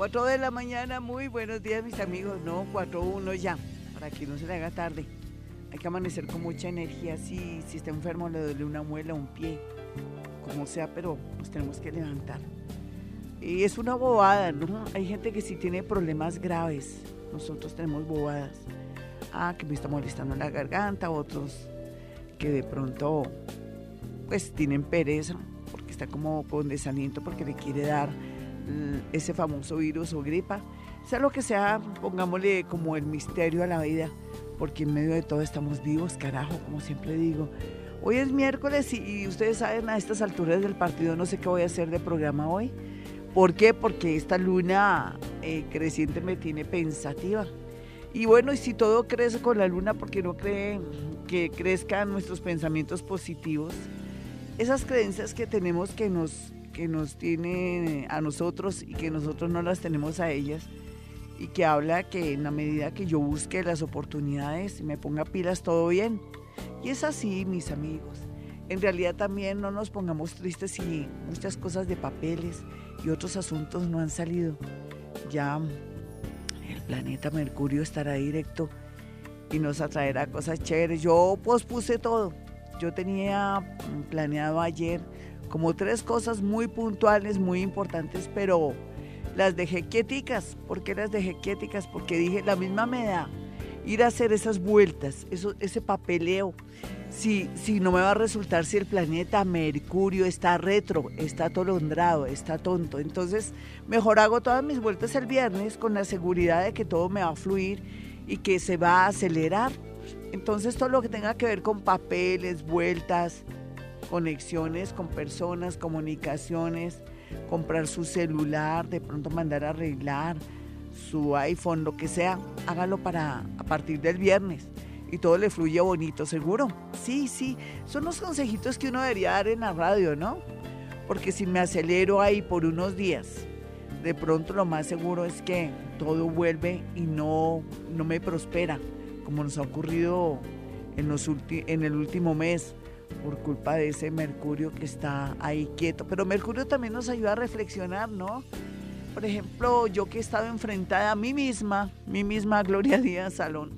4 de la mañana, muy buenos días mis amigos. No, 4-1 ya, para que no se le haga tarde. Hay que amanecer con mucha energía. Si, si está enfermo le duele una muela, un pie, como sea, pero nos tenemos que levantar. Y es una bobada, ¿no? Hay gente que sí tiene problemas graves. Nosotros tenemos bobadas. Ah, que me está molestando la garganta, otros que de pronto pues tienen pereza porque está como con desaliento porque le quiere dar ese famoso virus o gripa. Sea lo que sea, pongámosle como el misterio a la vida, porque en medio de todo estamos vivos, carajo, como siempre digo. Hoy es miércoles y, ustedes saben a estas alturas del partido no sé qué voy a hacer de programa hoy. ¿Por qué? Porque esta luna eh, creciente me tiene pensativa. Y bueno, y si todo crece con la luna, porque no cree que crezcan nuestros pensamientos positivos? Esas creencias que tenemos que nos que nos tiene a nosotros y que nosotros no las tenemos a ellas y que habla que en la medida que yo busque las oportunidades y me ponga pilas todo bien. Y es así, mis amigos. En realidad también no nos pongamos tristes si muchas cosas de papeles y otros asuntos no han salido. Ya el planeta Mercurio estará directo y nos atraerá cosas chéveres. Yo pospuse todo. Yo tenía planeado ayer como tres cosas muy puntuales, muy importantes, pero las dejé quieticas. ¿Por qué las dejé quieticas? Porque dije, la misma me da ir a hacer esas vueltas, eso, ese papeleo. Si, si no me va a resultar si el planeta Mercurio está retro, está atolondrado, está tonto. Entonces, mejor hago todas mis vueltas el viernes con la seguridad de que todo me va a fluir y que se va a acelerar. Entonces, todo lo que tenga que ver con papeles, vueltas, conexiones con personas, comunicaciones, comprar su celular, de pronto mandar a arreglar su iPhone, lo que sea, hágalo para a partir del viernes y todo le fluye bonito, seguro. Sí, sí, son los consejitos que uno debería dar en la radio, ¿no? Porque si me acelero ahí por unos días, de pronto lo más seguro es que todo vuelve y no, no me prospera, como nos ha ocurrido en, los en el último mes por culpa de ese Mercurio que está ahí quieto. Pero Mercurio también nos ayuda a reflexionar, ¿no? Por ejemplo, yo que he estado enfrentada a mí misma, mi misma Gloria Díaz Salón,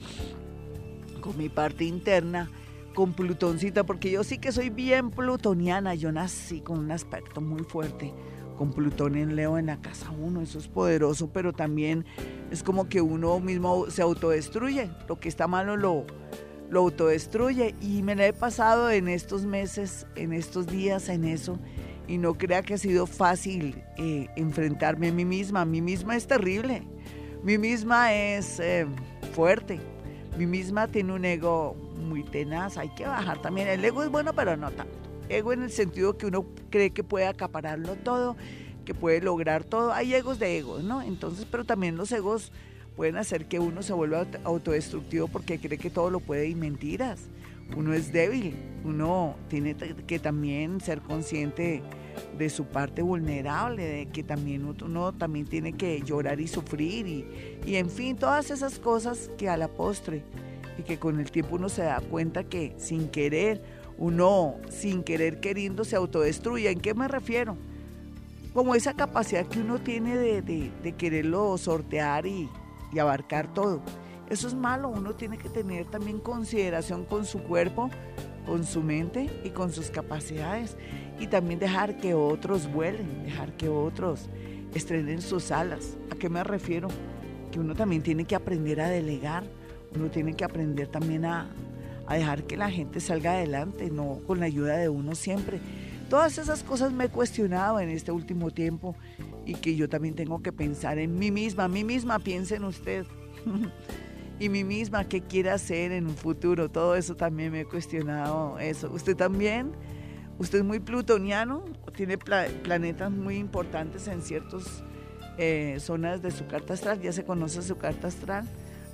con mi parte interna, con Plutoncita, porque yo sí que soy bien plutoniana, yo nací con un aspecto muy fuerte, con Plutón en Leo en la casa 1, eso es poderoso, pero también es como que uno mismo se autodestruye, lo que está malo lo, lo autodestruye y me la he pasado en estos meses, en estos días en eso y no crea que ha sido fácil eh, enfrentarme a mí misma. Mí misma es terrible, mi misma es eh, fuerte, mi misma tiene un ego muy tenaz, hay que bajar también. El ego es bueno, pero no tanto. Ego en el sentido que uno cree que puede acapararlo todo, que puede lograr todo. Hay egos de egos, ¿no? Entonces, pero también los egos pueden hacer que uno se vuelva autodestructivo porque cree que todo lo puede y mentiras. Uno es débil, uno tiene que también ser consciente de su parte vulnerable, de que también uno también tiene que llorar y sufrir y, y en fin, todas esas cosas que a la postre y que con el tiempo uno se da cuenta que sin querer, uno sin querer queriendo se autodestruye. ¿En qué me refiero? Como esa capacidad que uno tiene de, de, de quererlo sortear y, y abarcar todo. Eso es malo, uno tiene que tener también consideración con su cuerpo, con su mente y con sus capacidades. Y también dejar que otros vuelen, dejar que otros estrenen sus alas. ¿A qué me refiero? Que uno también tiene que aprender a delegar, uno tiene que aprender también a, a dejar que la gente salga adelante, no con la ayuda de uno siempre. Todas esas cosas me he cuestionado en este último tiempo y que yo también tengo que pensar en mí misma, mí misma, piense en usted. y mí misma, qué quiere hacer en un futuro, todo eso también me he cuestionado eso. ¿Usted también? ¿Usted es muy plutoniano? ¿Tiene planetas muy importantes en ciertas eh, zonas de su carta astral? ¿Ya se conoce su carta astral?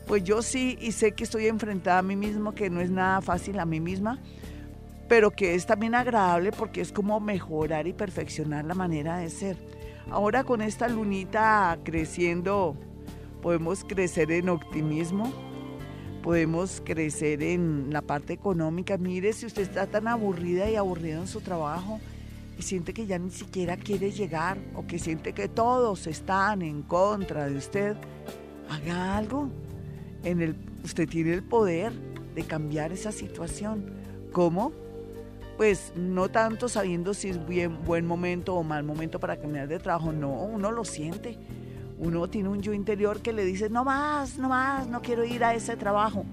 Pues yo sí, y sé que estoy enfrentada a mí mismo, que no es nada fácil a mí misma, pero que es también agradable porque es como mejorar y perfeccionar la manera de ser. Ahora con esta lunita creciendo, podemos crecer en optimismo, podemos crecer en la parte económica. Mire, si usted está tan aburrida y aburrido en su trabajo, y siente que ya ni siquiera quiere llegar o que siente que todos están en contra de usted, haga algo. En el, usted tiene el poder de cambiar esa situación. ¿Cómo? Pues no tanto sabiendo si es buen momento o mal momento para cambiar de trabajo, no, uno lo siente. Uno tiene un yo interior que le dice, no más, no más, no quiero ir a ese trabajo.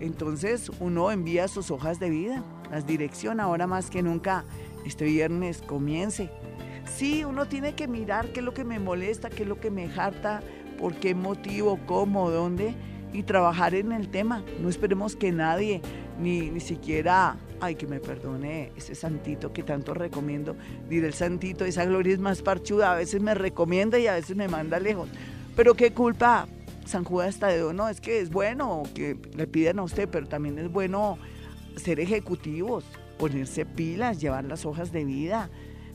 Entonces uno envía sus hojas de vida, las dirección ahora más que nunca este viernes comience. Sí, uno tiene que mirar qué es lo que me molesta, qué es lo que me harta, por qué motivo, cómo, dónde, y trabajar en el tema. No esperemos que nadie, ni, ni siquiera, ay, que me perdone ese santito que tanto recomiendo, diré el santito, esa gloria es más parchuda, a veces me recomienda y a veces me manda lejos. Pero qué culpa, San Judas Tadeo, no, es que es bueno que le pidan a usted, pero también es bueno ser ejecutivos, ponerse pilas, llevar las hojas de vida,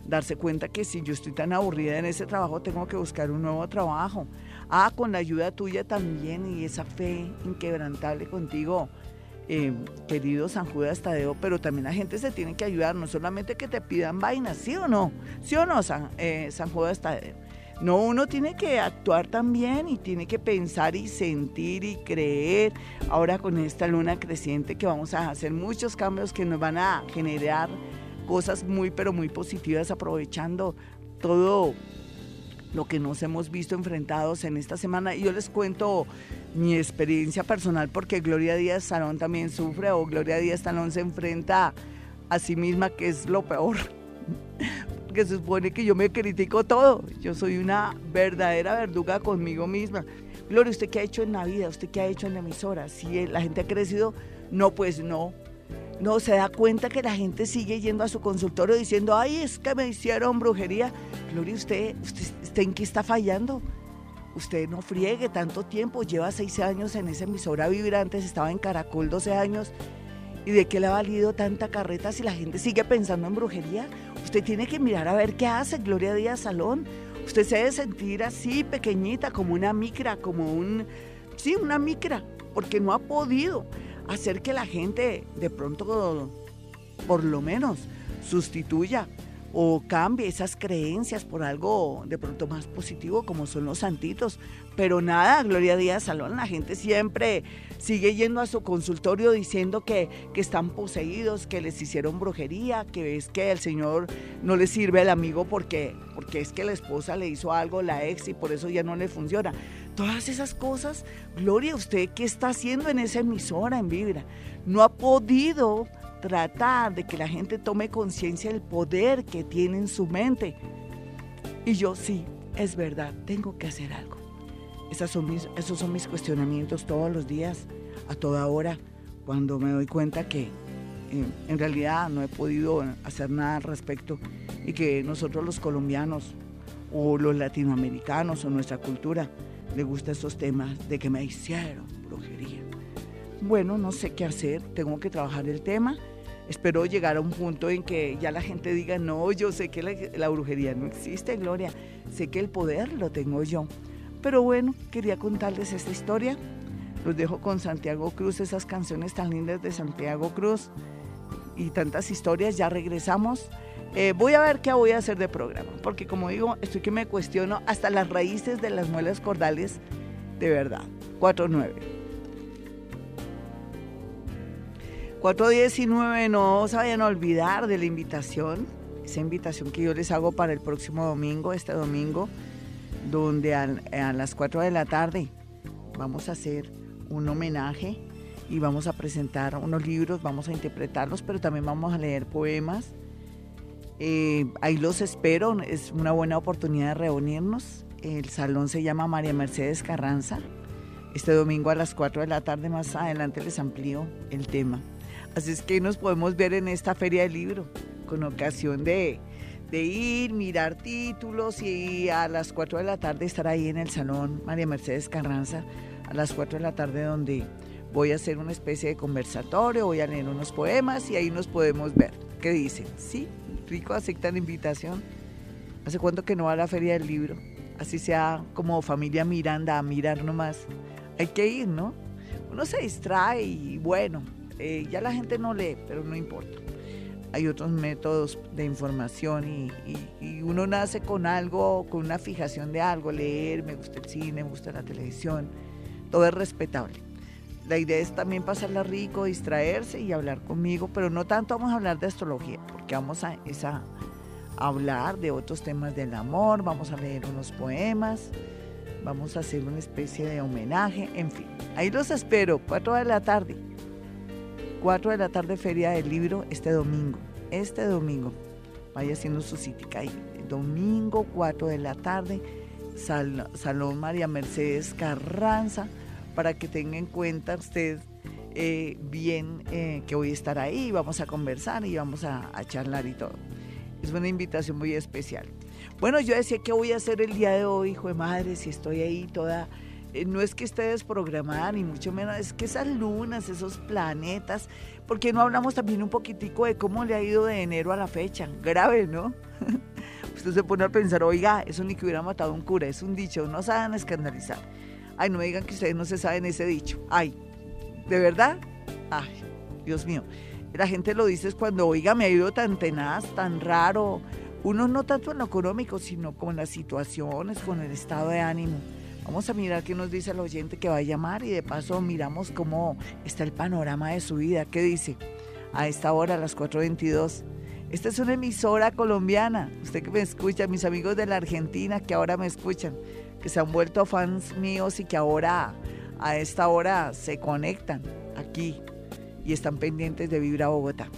darse cuenta que si yo estoy tan aburrida en ese trabajo, tengo que buscar un nuevo trabajo. Ah, con la ayuda tuya también y esa fe inquebrantable contigo, eh, querido San Judas Tadeo, pero también la gente se tiene que ayudar, no solamente que te pidan vainas, ¿sí o no? ¿Sí o no, San, eh, San Judas Tadeo? No, uno tiene que actuar también y tiene que pensar y sentir y creer. Ahora con esta luna creciente que vamos a hacer muchos cambios que nos van a generar cosas muy pero muy positivas aprovechando todo lo que nos hemos visto enfrentados en esta semana. Y yo les cuento mi experiencia personal porque Gloria Díaz Salón también sufre o Gloria Díaz Salón se enfrenta a sí misma, que es lo peor que se supone que yo me critico todo. Yo soy una verdadera verduga conmigo misma. Gloria, ¿usted qué ha hecho en la vida? ¿Usted qué ha hecho en la emisora? Si la gente ha crecido, no, pues no. No, se da cuenta que la gente sigue yendo a su consultorio diciendo, ay, es que me hicieron brujería. Gloria, ¿usted, usted, en qué está fallando? Usted no friegue tanto tiempo, lleva seis años en esa emisora vibrante, estaba en Caracol 12 años. ¿Y de qué le ha valido tanta carreta si la gente sigue pensando en brujería? Usted tiene que mirar a ver qué hace Gloria Díaz Salón. Usted se debe sentir así pequeñita, como una micra, como un... Sí, una micra, porque no ha podido hacer que la gente de pronto, por lo menos, sustituya o cambie esas creencias por algo de pronto más positivo como son los santitos. Pero nada, Gloria Díaz Salón, la gente siempre sigue yendo a su consultorio diciendo que, que están poseídos, que les hicieron brujería, que es que el Señor no le sirve al amigo porque, porque es que la esposa le hizo algo, la ex, y por eso ya no le funciona. Todas esas cosas, Gloria, ¿usted qué está haciendo en esa emisora en Vibra? No ha podido tratar de que la gente tome conciencia del poder que tiene en su mente. Y yo sí, es verdad, tengo que hacer algo. Esas son mis, esos son mis cuestionamientos todos los días, a toda hora, cuando me doy cuenta que eh, en realidad no he podido hacer nada al respecto y que nosotros los colombianos o los latinoamericanos o nuestra cultura le gusta esos temas de que me hicieron brujería. Bueno, no sé qué hacer, tengo que trabajar el tema espero llegar a un punto en que ya la gente diga, no, yo sé que la, brujería no existe, Gloria, sé que el poder lo tengo yo. Pero bueno, quería contarles esta historia. Los dejo con Santiago Cruz, esas canciones tan lindas de Santiago Cruz y tantas historias. Ya regresamos. Eh, voy a ver qué voy a hacer de programa, porque como digo, estoy que me cuestiono hasta las raíces de las muelas cordales de verdad. 49. 419, no se vayan a olvidar de la invitación, esa invitación que yo les hago para el próximo domingo, este domingo, donde a, las 4 de la tarde vamos a hacer un homenaje y vamos a presentar unos libros, vamos a interpretarlos, pero también vamos a leer poemas. Eh, ahí los espero, es una buena oportunidad de reunirnos. El salón se llama María Mercedes Carranza. Este domingo a las 4 de la tarde, más adelante les amplío el tema. Así es que nos podemos ver en esta feria del libro, con ocasión de, ir, mirar títulos y a las 4 de la tarde estar ahí en el Salón María Mercedes Carranza, a las 4 de la tarde donde voy a hacer una especie de conversatorio, voy a leer unos poemas y ahí nos podemos ver. ¿Qué dicen? Sí, rico, aceptan invitación. ¿Hace cuánto que no va a la feria del libro? Así sea como familia Miranda a mirar nomás. Hay que ir, ¿no? Uno se distrae y bueno, eh, ya la gente no lee, pero no importa. hay otros métodos de información y, uno nace con algo, con una fijación de algo, leer, me gusta el cine, me gusta la televisión, todo es respetable. La idea es también pasarla rico, distraerse y hablar conmigo, pero no tanto vamos a hablar de astrología, porque vamos a, esa, hablar de otros temas del amor, vamos a leer unos poemas, vamos a hacer una especie de homenaje, en fin. Ahí los espero, 4 de la tarde. 4 de la tarde, Feria del Libro, este domingo. Este domingo. Vaya haciendo su cita ahí. Domingo, 4 de la tarde, Salón María Mercedes Carranza, para que tenga en cuenta usted eh, bien eh, que voy a estar ahí, vamos a conversar y vamos a charlar y todo. Es una invitación muy especial. Bueno, yo decía que voy a hacer el día de hoy, hijo de madre, si estoy ahí toda... Eh, no es que esté desprogramada, ni mucho menos, es que esas lunas, esos planetas, porque no hablamos también un poquitico de cómo le ha ido de enero a la fecha? Grave, ¿no? Usted se pone a pensar, oiga, eso ni que hubiera matado un cura, es un dicho, no se hagan escandalizar. Ay, no me digan que ustedes no se saben ese dicho. Ay, ¿de verdad? Ay, Dios mío la gente lo dice es cuando, oiga, me ha ido tan tenaz, tan raro. Uno no tanto en lo económico, sino con las situaciones, con el estado de ánimo. Vamos a mirar qué nos dice el oyente que va a llamar y de paso miramos cómo está el panorama de su vida. ¿Qué dice? A esta hora, a las 4.22. Esta es una emisora colombiana. Usted que me escucha, mis amigos de la Argentina que ahora me escuchan, que se han vuelto fans míos y que ahora a esta hora se conectan aquí y están pendientes de Vibra Bogotá.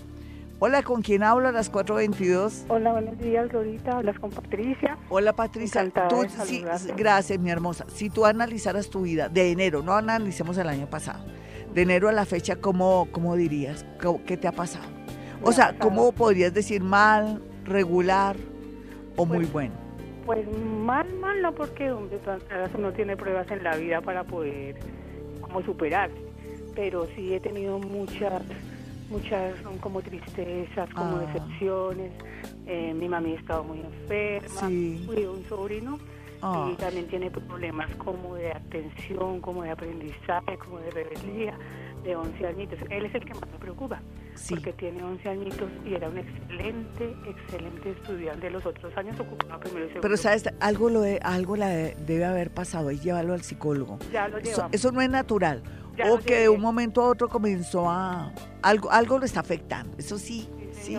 Hola, ¿con quién hablo a las 4.22? Hola, buenos días, Dorita. Hablas con Patricia. Hola, Patricia. Tú, sí, gracias, mi hermosa. Si tú analizaras tu vida de enero, no analicemos el año pasado, de enero a la fecha, ¿cómo, cómo dirías? ¿Qué te ha pasado? O sea, ¿cómo podrías decir mal, regular o muy pues, bueno? Pues mal, mal no, porque uno tiene pruebas en la vida para poder como superar pero sí he tenido muchas, muchas como tristezas, como ah. decepciones. Eh, mi mami ha estado muy enferma, sí. un sobrino ah. y también tiene problemas como de atención, como de aprendizaje, como de rebeldía de 11 añitos. Él es el que más me preocupa, porque tiene 11 añitos y era un excelente, excelente estudiante. Los otros años ocupaba primero y segundo. Pero, ¿sabes? Algo, lo de, algo la debe haber pasado y llevarlo al psicólogo. Ya lo eso, eso, no es natural o que de un momento a otro comenzó a... Algo, algo lo está afectando, eso sí. Sí,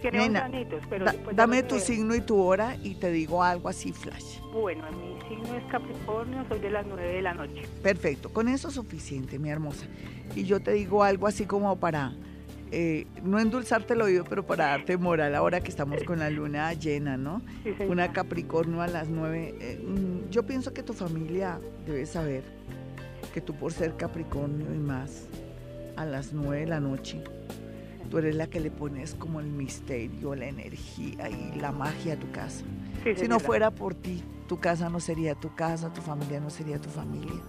Tiene añitos, pero dame tu signo y tu hora y te digo algo así flash. Bueno, mi signo es Capricornio, soy de las 9 de la noche. Perfecto, con eso es suficiente, mi hermosa. Y yo te digo algo así como para, eh, no endulzarte el oído, pero para darte moral ahora que estamos con la luna llena, ¿no? Una Capricornio a las 9. Eh, mm, yo pienso que tu familia debe saber que tú por ser Capricornio y más, a las nueve de la noche, tú eres la que le pones como el misterio, la energía y la magia a tu casa. si no fuera por ti, tu casa no sería tu casa, tu familia no sería tu familia.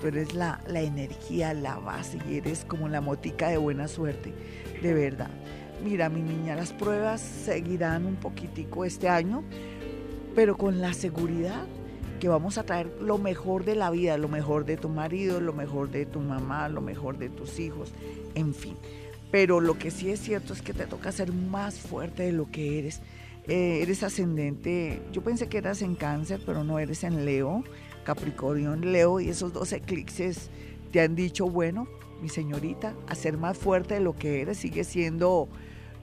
Tú eres la, la energía, la base y eres como la motica de buena suerte, de verdad. Mira, mi niña, las pruebas seguirán un poquitico este año, pero con la seguridad que vamos a traer lo mejor de la vida, lo mejor de tu marido, lo mejor de tu mamá, lo mejor de tus hijos, en fin. Pero lo que sí es cierto es que te toca ser más fuerte de lo que eres. Eh, eres ascendente, yo pensé que eras en cáncer, pero no eres en Leo, Capricornio en Leo, y esos dos eclipses te han dicho, bueno, mi señorita, a ser más fuerte de lo que eres, sigue siendo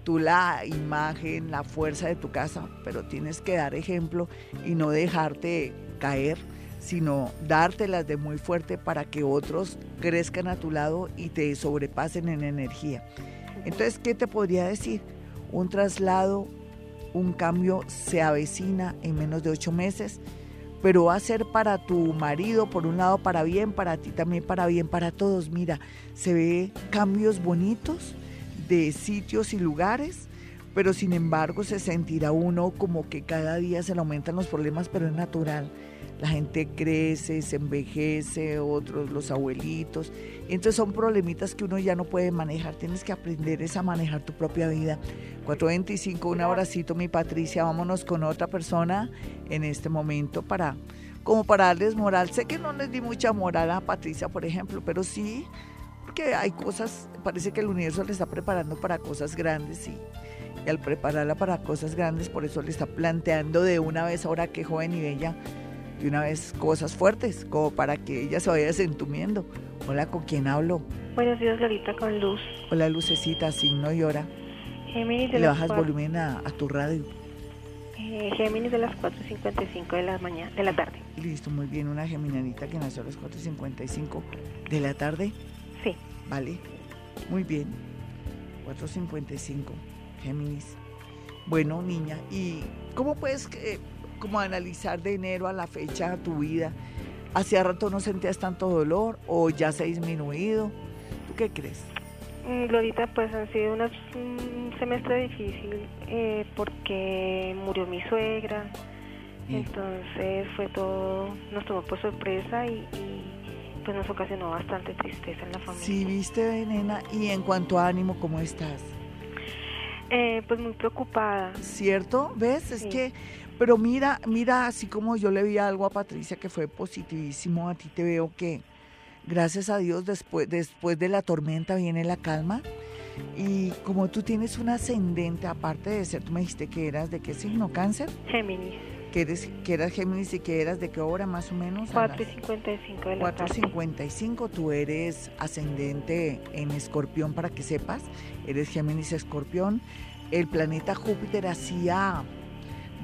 tú la imagen, la fuerza de tu casa, pero tienes que dar ejemplo y no dejarte caer, sino dártelas de muy fuerte para que otros crezcan a tu lado y te sobrepasen en energía. Entonces, ¿qué te podría decir? Un traslado, un cambio se avecina en menos de ocho meses, pero va a ser para tu marido, por un lado para bien, para ti también para bien, para todos. Mira, se ve cambios bonitos de sitios y lugares pero sin embargo se sentirá uno como que cada día se le aumentan los problemas, pero es natural la gente crece, se envejece, otros los abuelitos. Entonces son problemitas que uno ya no puede manejar. Tienes que aprender a manejar tu propia vida. 425, un abracito, mi Patricia. Vámonos con otra persona en este momento para, como para darles moral. Sé que no les di mucha moral a Patricia, por ejemplo, pero sí, porque hay cosas, parece que el universo le está preparando para cosas grandes y y al prepararla para cosas grandes, por eso le está planteando de una vez ahora que joven y bella, de una vez cosas fuertes, como para que ella se vaya desentumiendo. Hola, ¿con quién hablo? Buenos días, Lolita, con Luz. Hola, Lucecita, signo y hora. Géminis de Le las bajas cua- volumen a, a tu radio. eh, Géminis de las 4.55 de la mañana, de la tarde. Listo, muy bien, una geminanita que nació a las 4.55 de la tarde. Sí. Vale, muy bien. 4.55, Géminis. Bueno, niña, ¿y cómo puedes eh, como analizar de enero a la fecha tu vida? ¿Hacía rato no sentías tanto dolor o ya se ha disminuido? ¿Tú qué crees? Mm, Lolita, pues han sido unos, un semestre difícil eh, porque murió mi suegra. Sí. Entonces fue todo, nos tomó por sorpresa y, y, pues nos ocasionó bastante tristeza en la familia. Sí, viste, nena, y en cuanto a ánimo, ¿cómo estás? Eh, pues muy preocupada. ¿Cierto? ¿Ves? Es que, pero mira, mira, así como yo le vi algo a Patricia que fue positivísimo, a ti te veo que, gracias a Dios, después, después de la tormenta viene la calma. Y como tú tienes un ascendente, aparte de ser, tú me dijiste que eras de qué signo, cáncer, Géminis, que eres, que eras Géminis y que eras de qué hora más o menos. A las 4.55 de la tarde. 4.55, tú eres ascendente en escorpión para que sepas, eres Géminis escorpión. El planeta Júpiter hacía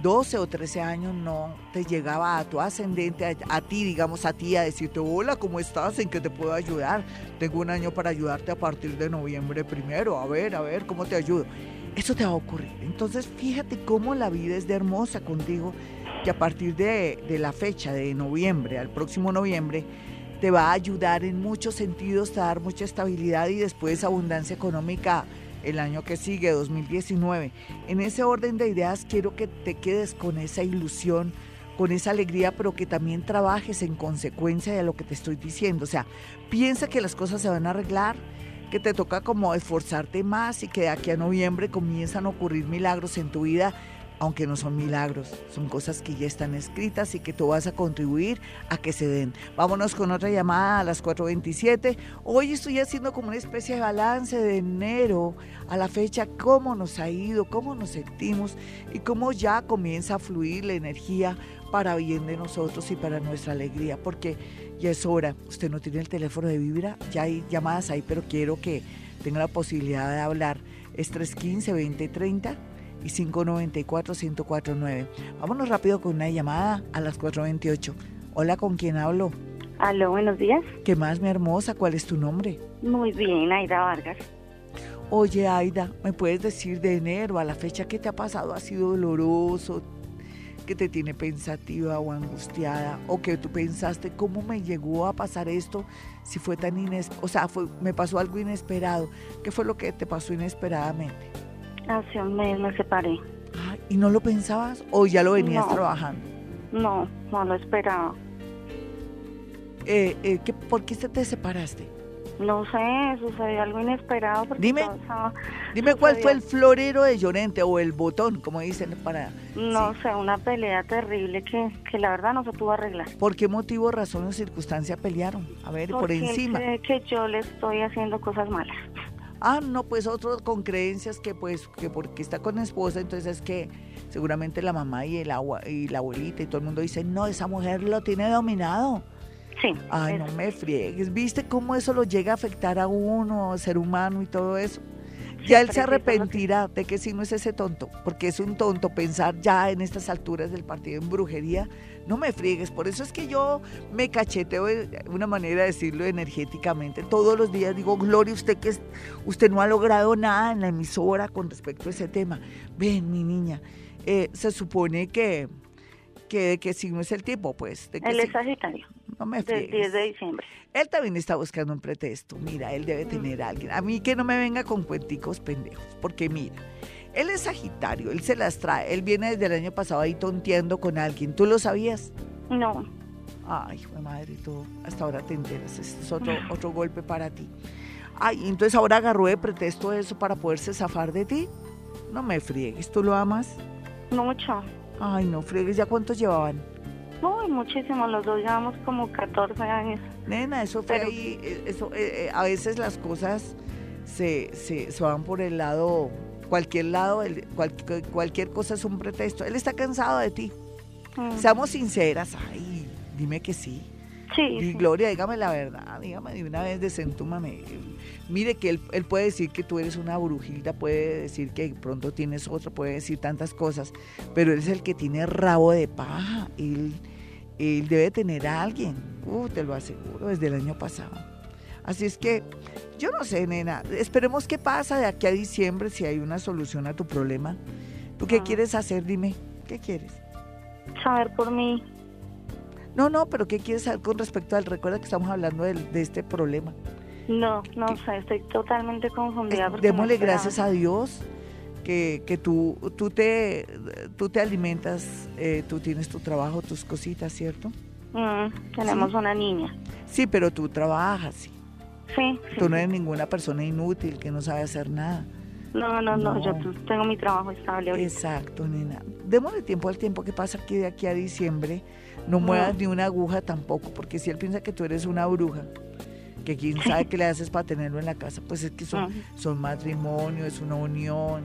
12 o 13 años no te llegaba a tu ascendente, a, ti, digamos a ti, a decirte, hola, ¿cómo estás? ¿En qué te puedo ayudar? Tengo un año para ayudarte a partir de noviembre primero, a ver, a ver, ¿cómo te ayudo? Eso te va a ocurrir. Entonces, fíjate cómo la vida es de hermosa contigo, que a partir de, de la fecha de noviembre, al próximo noviembre, te va a ayudar en muchos sentidos, te va a dar mucha estabilidad y después abundancia económica el año que sigue, 2019. En ese orden de ideas quiero que te quedes con esa ilusión, con esa alegría, pero que también trabajes en consecuencia de lo que te estoy diciendo. O sea, piensa que las cosas se van a arreglar, que te toca como esforzarte más y que de aquí a noviembre comienzan a ocurrir milagros en tu vida, aunque no son milagros, son cosas que ya están escritas y que tú vas a contribuir a que se den. Vámonos con otra llamada a las 4.27. Hoy estoy haciendo como una especie de balance de enero a la fecha, cómo nos ha ido, cómo nos sentimos y cómo ya comienza a fluir la energía para bien de nosotros y para nuestra alegría, porque ya es hora. Usted no tiene el teléfono de Vibra, ya hay llamadas ahí, pero quiero que tenga la posibilidad de hablar. Es 315-2030 y 594-1049. Vámonos rápido con una llamada a las 4.28. Hola, ¿con quién hablo? Aló, buenos días. ¿Qué más, mi hermosa? ¿Cuál es tu nombre? Muy bien, Aida Vargas. Oye, Aida, ¿me puedes decir de enero a la fecha que te ha pasado? ¿Ha sido doloroso? ¿Que te tiene pensativa o angustiada? ¿O que tú pensaste cómo me llegó a pasar esto si fue tan inesperado? O sea, fue, me pasó algo inesperado. ¿Qué fue lo que te pasó inesperadamente? Hace un mes me separé. ¿Y no lo pensabas o ya lo venías No. trabajando? No, no lo esperaba. Eh, eh, ¿qué- ¿Por qué te, te separaste? No sé, sucedió algo inesperado. Porque Dime. estaba- Dime cuál fue el florero de Llorente o el botón, como dicen para... no Sí. sé, una pelea terrible que, que la verdad no se pudo arreglar. ¿Por qué motivo, razón o circunstancia pelearon? A ver, por Porque él encima. cree que yo le estoy haciendo cosas malas. Ah, no, pues otros con creencias que pues que porque está con esposa, entonces es que seguramente la mamá y el agua y la abuelita y todo el mundo dice, "No, esa mujer lo tiene dominado." Sí. Ay, no me friegues. ¿Viste cómo eso lo llega a afectar a uno, ser humano y todo eso? Ya él se arrepentirá de que si no es ese tonto, porque es un tonto pensar ya en estas alturas del partido en brujería. No me friegues, por eso es que yo me cacheteo de una manera de decirlo energéticamente. Todos los días digo, Gloria, usted que es- usted no ha logrado nada en la emisora con respecto a ese tema. Ven, mi niña, eh, se supone que, que de qué signo es el tipo, pues. De qué Él es Sagitario, no me del friegues. 10 de diciembre. Él también está buscando un pretexto. Mira, él debe tener a alguien. A mí que no me venga con cuenticos pendejos. Porque mira, él es Sagitario, él se las trae. Él viene desde el año pasado ahí tonteando con alguien. ¿Tú lo sabías? No, Ay, hijo de madre, tú hasta ahora te enteras. Este es otro, otro golpe para ti. Ay, entonces ahora agarró de pretexto eso para poderse zafar de ti. No me friegues, ¿tú lo amas? mucho. Ay, no friegues, ¿ya cuántos llevaban? Uy, muchísimo. Los dos llevamos como 14 años. Nena, eso fue Pero- ahí, eh, eso, eh, eh, a veces las cosas se, se, se van por el lado cualquier lado, cualquier cosa es un pretexto. Él está cansado de ti. Mm. Seamos sinceras, ay, dime que sí. Sí, Y. Gloria, dígame la verdad, dígame de una vez, desentúmame. Mire que él, él puede decir que tú eres una brujita, puede decir que pronto tienes otro, puede decir tantas cosas, pero él es el que tiene rabo de paja. Él, él debe tener a alguien, uh, te lo aseguro, desde el año pasado. Así es que, yo no sé, nena, esperemos qué pasa de aquí a diciembre, si hay una solución a tu problema. ¿Tú qué Ah. quieres hacer? Dime, ¿qué quieres? Saber por mí. No, no, pero ¿qué quieres saber con respecto al? Recuerda que estamos hablando del- de, este problema. No, no sé, estoy totalmente confundida. no Démosle gracias a Dios que, que tú, tú, te, tú te alimentas, eh, tú tienes tu trabajo, tus cositas, ¿cierto? Mm, tenemos una niña. Sí, pero tú trabajas, sí. Sí, sí. Tú no eres ninguna persona inútil que no sabe hacer nada. No, no, no, No. yo tengo mi trabajo estable ahorita. Exacto, nena. Démosle tiempo al tiempo que pasa aquí de aquí a diciembre. No muevas ni una aguja tampoco, porque si él piensa que tú eres una bruja, que quién sabe qué le haces para tenerlo en la casa, pues es que son, son matrimonio, es una unión,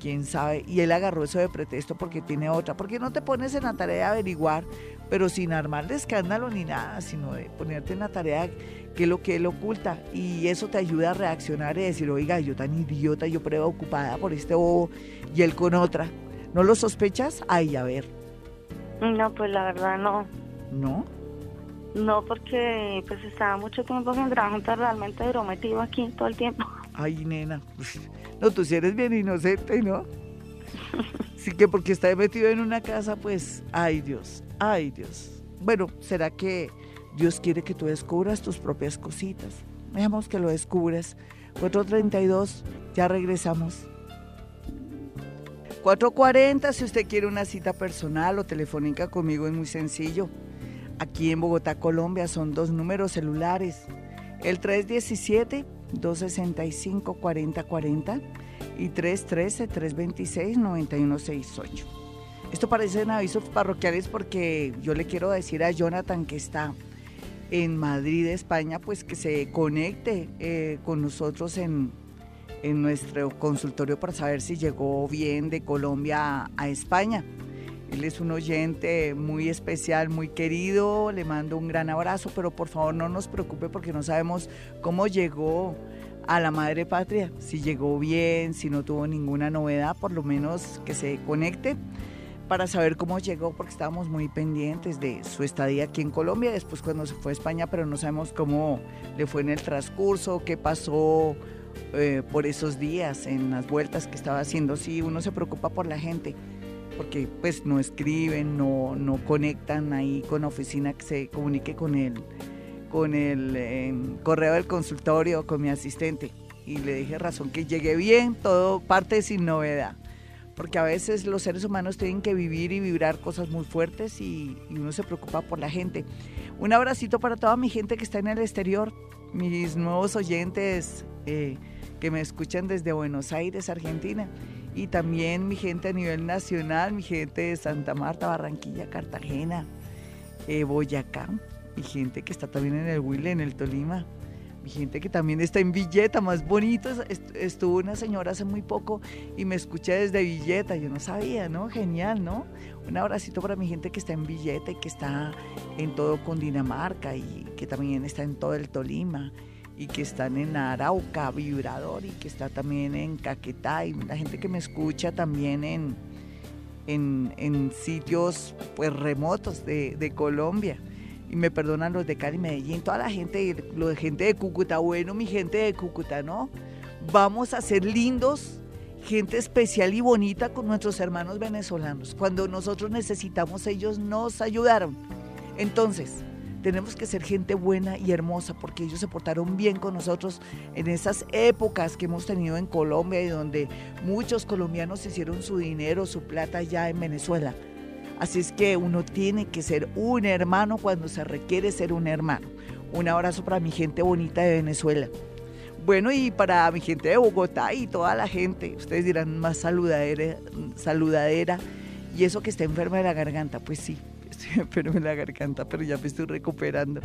quién sabe. Y él agarró eso de pretexto porque tiene otra. Porque no te pones en la tarea de averiguar, pero sin armarle escándalo ni nada, sino de ponerte en la tarea qué es lo que él oculta. Y eso te ayuda a reaccionar y decir, oiga, yo tan idiota, yo preocupada por este bobo y él con otra. ¿No lo sospechas? Ay, a ver, No, pues la verdad no. ¿no? No, porque pues estaba mucho tiempo sin trabajo, entonces realmente duró metido aquí todo el tiempo. Ay, nena. No, tú sí eres bien inocente, ¿no? Sí que porque está metido en una casa, pues, ay Dios, ay Dios. Bueno, ¿será que Dios quiere que tú descubras tus propias cositas? Veamos que lo descubras. 432, ya regresamos. 440, si usted quiere una cita personal o telefónica conmigo, es muy sencillo. Aquí en Bogotá, Colombia, son dos números celulares. El 317-265-4040 y 313-326-9168. Esto parecen avisos parroquiales porque yo le quiero decir a Jonathan que está en Madrid, España, pues que se conecte eh, con nosotros en, en nuestro consultorio para saber si llegó bien de Colombia a, a España. Él es un oyente muy especial, muy querido, le mando un gran abrazo, pero por favor no nos preocupe porque no sabemos cómo llegó a la madre patria, si llegó bien, si no tuvo ninguna novedad, por lo menos que se conecte para saber cómo llegó, porque estábamos muy pendientes de su estadía aquí en Colombia, después cuando se fue a España, pero no sabemos cómo le fue en el transcurso, qué pasó eh, por esos días, en las vueltas que estaba haciendo. Sí, uno se preocupa por la gente, porque pues no escriben, no, no conectan ahí con oficina que se comunique con el, con el eh, correo del consultorio, con mi asistente. Y le dije razón que llegué bien, todo parte sin novedad porque a veces los seres humanos tienen que vivir y vibrar cosas muy fuertes y, uno se preocupa por la gente. Un abracito para toda mi gente que está en el exterior, mis nuevos oyentes eh, que me escuchan desde Buenos Aires, Argentina, y también mi gente a nivel nacional, mi gente de Santa Marta, Barranquilla, Cartagena, eh, Boyacá, mi gente que está también en el Huile, en el Tolima, mi gente que también está en Villeta, más bonito. Estuvo una señora hace muy poco y me escuché desde Villeta, yo no sabía, ¿no? Genial, ¿no? Un abracito para mi gente que está en Villeta y que está en todo Cundinamarca y que también está en todo el Tolima y que están en Arauca, Vibrador y que está también en Caquetá y la gente que me escucha también en, en, en sitios pues remotos de, de Colombia y me perdonan los de Cali, Medellín, toda la gente, lo de gente de Cúcuta, bueno, mi gente de Cúcuta, ¿no? Vamos a ser lindos, gente especial y bonita con nuestros hermanos venezolanos. Cuando nosotros necesitamos, ellos nos ayudaron. Entonces, tenemos que ser gente buena y hermosa porque ellos se portaron bien con nosotros en esas épocas que hemos tenido en Colombia y donde muchos colombianos hicieron su dinero, su plata allá en Venezuela. Así es que uno tiene que ser un hermano cuando se requiere ser un hermano. Un abrazo para mi gente bonita de Venezuela. Bueno, y para mi gente de Bogotá y toda la gente, ustedes dirán más saludadera, saludadera. Y eso que está enferma de la garganta, pues sí, estoy enferma de la garganta, pero ya me estoy recuperando.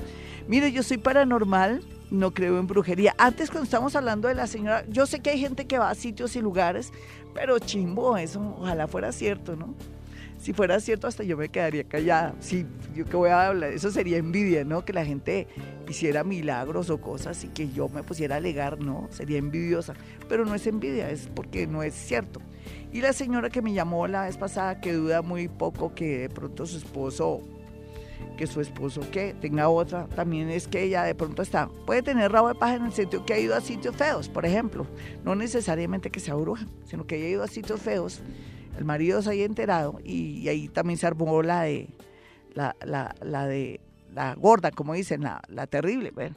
Mire, yo soy paranormal no creo en brujería. Antes cuando estábamos hablando de la señora, yo sé que hay gente que va a sitios y lugares, pero chimbo, eso ojalá fuera cierto, ¿no? Si fuera cierto, hasta yo me quedaría callada. Sí, yo que voy a hablar, eso sería envidia, ¿no? Que la gente hiciera milagros o cosas y que yo me pusiera a alegar, ¿no? Sería envidiosa. Pero no es envidia, es porque no es cierto. Y la señora que me llamó la vez pasada, que duda muy poco que de pronto su esposo que su esposo que tenga otra, también es que ella de pronto está, puede tener rabo de paja en el sentido que ha ido a sitios feos, por ejemplo, no necesariamente que sea bruja, sino que haya ido a sitios feos, el marido se haya enterado y, ahí también se armó la de, la, la, de, la gorda, como dicen, la, la terrible, bueno.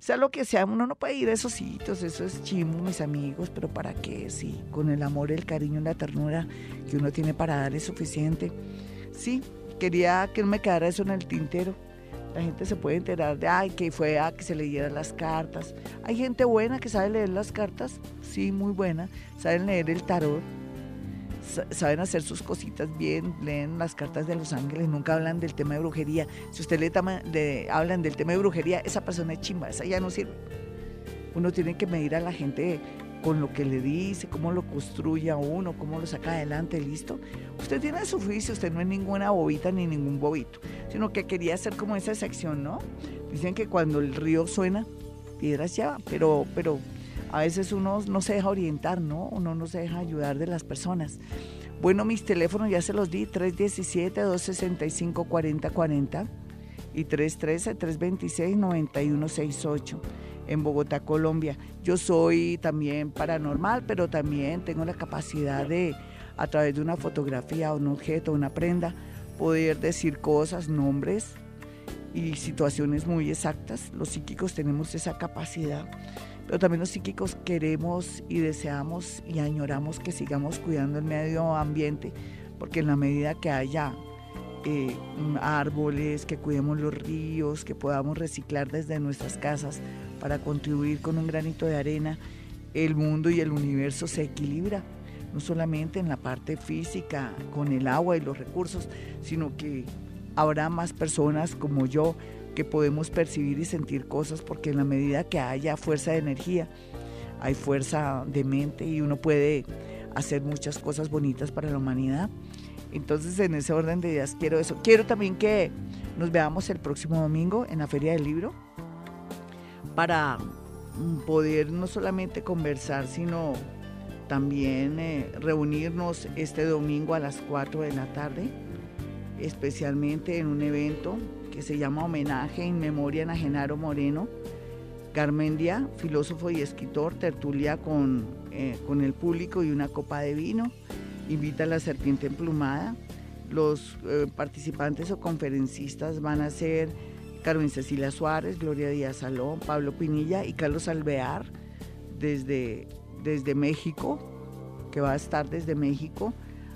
Sea lo que sea, uno no puede ir a esos sitios, eso es chimo, mis amigos, pero ¿para qué? Sí, con el amor, el cariño la ternura que uno tiene para dar es suficiente. Sí, quería que no me quedara eso en el tintero. La gente se puede enterar de, ay, que fue a que se leyeran las cartas. Hay gente buena que sabe leer las cartas, sí, muy buena. Saben leer el tarot, saben hacer sus cositas bien, leen las cartas de los ángeles, nunca hablan del tema de brujería. Si usted le, hablan del tema de brujería, esa persona es chimba, esa ya no sirve. Uno tiene que medir a la gente con lo que le dice, cómo lo construye a uno, cómo lo saca adelante, listo. Usted tiene su juicio, usted no es ninguna bobita ni ningún bobito, sino que quería hacer como esa sección, ¿no? Dicen que cuando el río suena, piedras lleva, pero, pero a veces uno no se deja orientar, ¿no? Uno no se deja ayudar de las personas. Bueno, mis teléfonos ya se los di, 317-265-4040 y 313-326-9168 en Bogotá, Colombia. Yo soy también paranormal, pero también tengo la capacidad de, a través de una fotografía, un objeto, una prenda, poder decir cosas, nombres y situaciones muy exactas. Los psíquicos tenemos esa capacidad, pero también los psíquicos queremos y deseamos y añoramos que sigamos cuidando el medio ambiente, porque en la medida que haya eh, árboles, que cuidemos los ríos, que podamos reciclar desde nuestras casas para contribuir con un granito de arena, el mundo y el universo se equilibra, no solamente en la parte física, con el agua y los recursos, sino que habrá más personas como yo que podemos percibir y sentir cosas porque en la medida que haya fuerza de energía, hay fuerza de mente y uno puede hacer muchas cosas bonitas para la humanidad. Entonces, en ese orden de ideas, quiero eso. Quiero también que nos veamos el próximo domingo en la Feria del Libro para mm, poder no solamente conversar, sino también eh, reunirnos este domingo a las 4 de la tarde, especialmente en un evento que se llama Homenaje en Memoria a Genaro Moreno, Garmendia, filósofo y escritor, tertulia con, eh, con el público y una copa de vino invita a la serpiente emplumada. Los eh, participantes o conferencistas van a ser Carmen Cecilia Suárez, Gloria Díaz Salón, Pablo Pinilla y Carlos Alvear desde, desde México, que va a estar desde México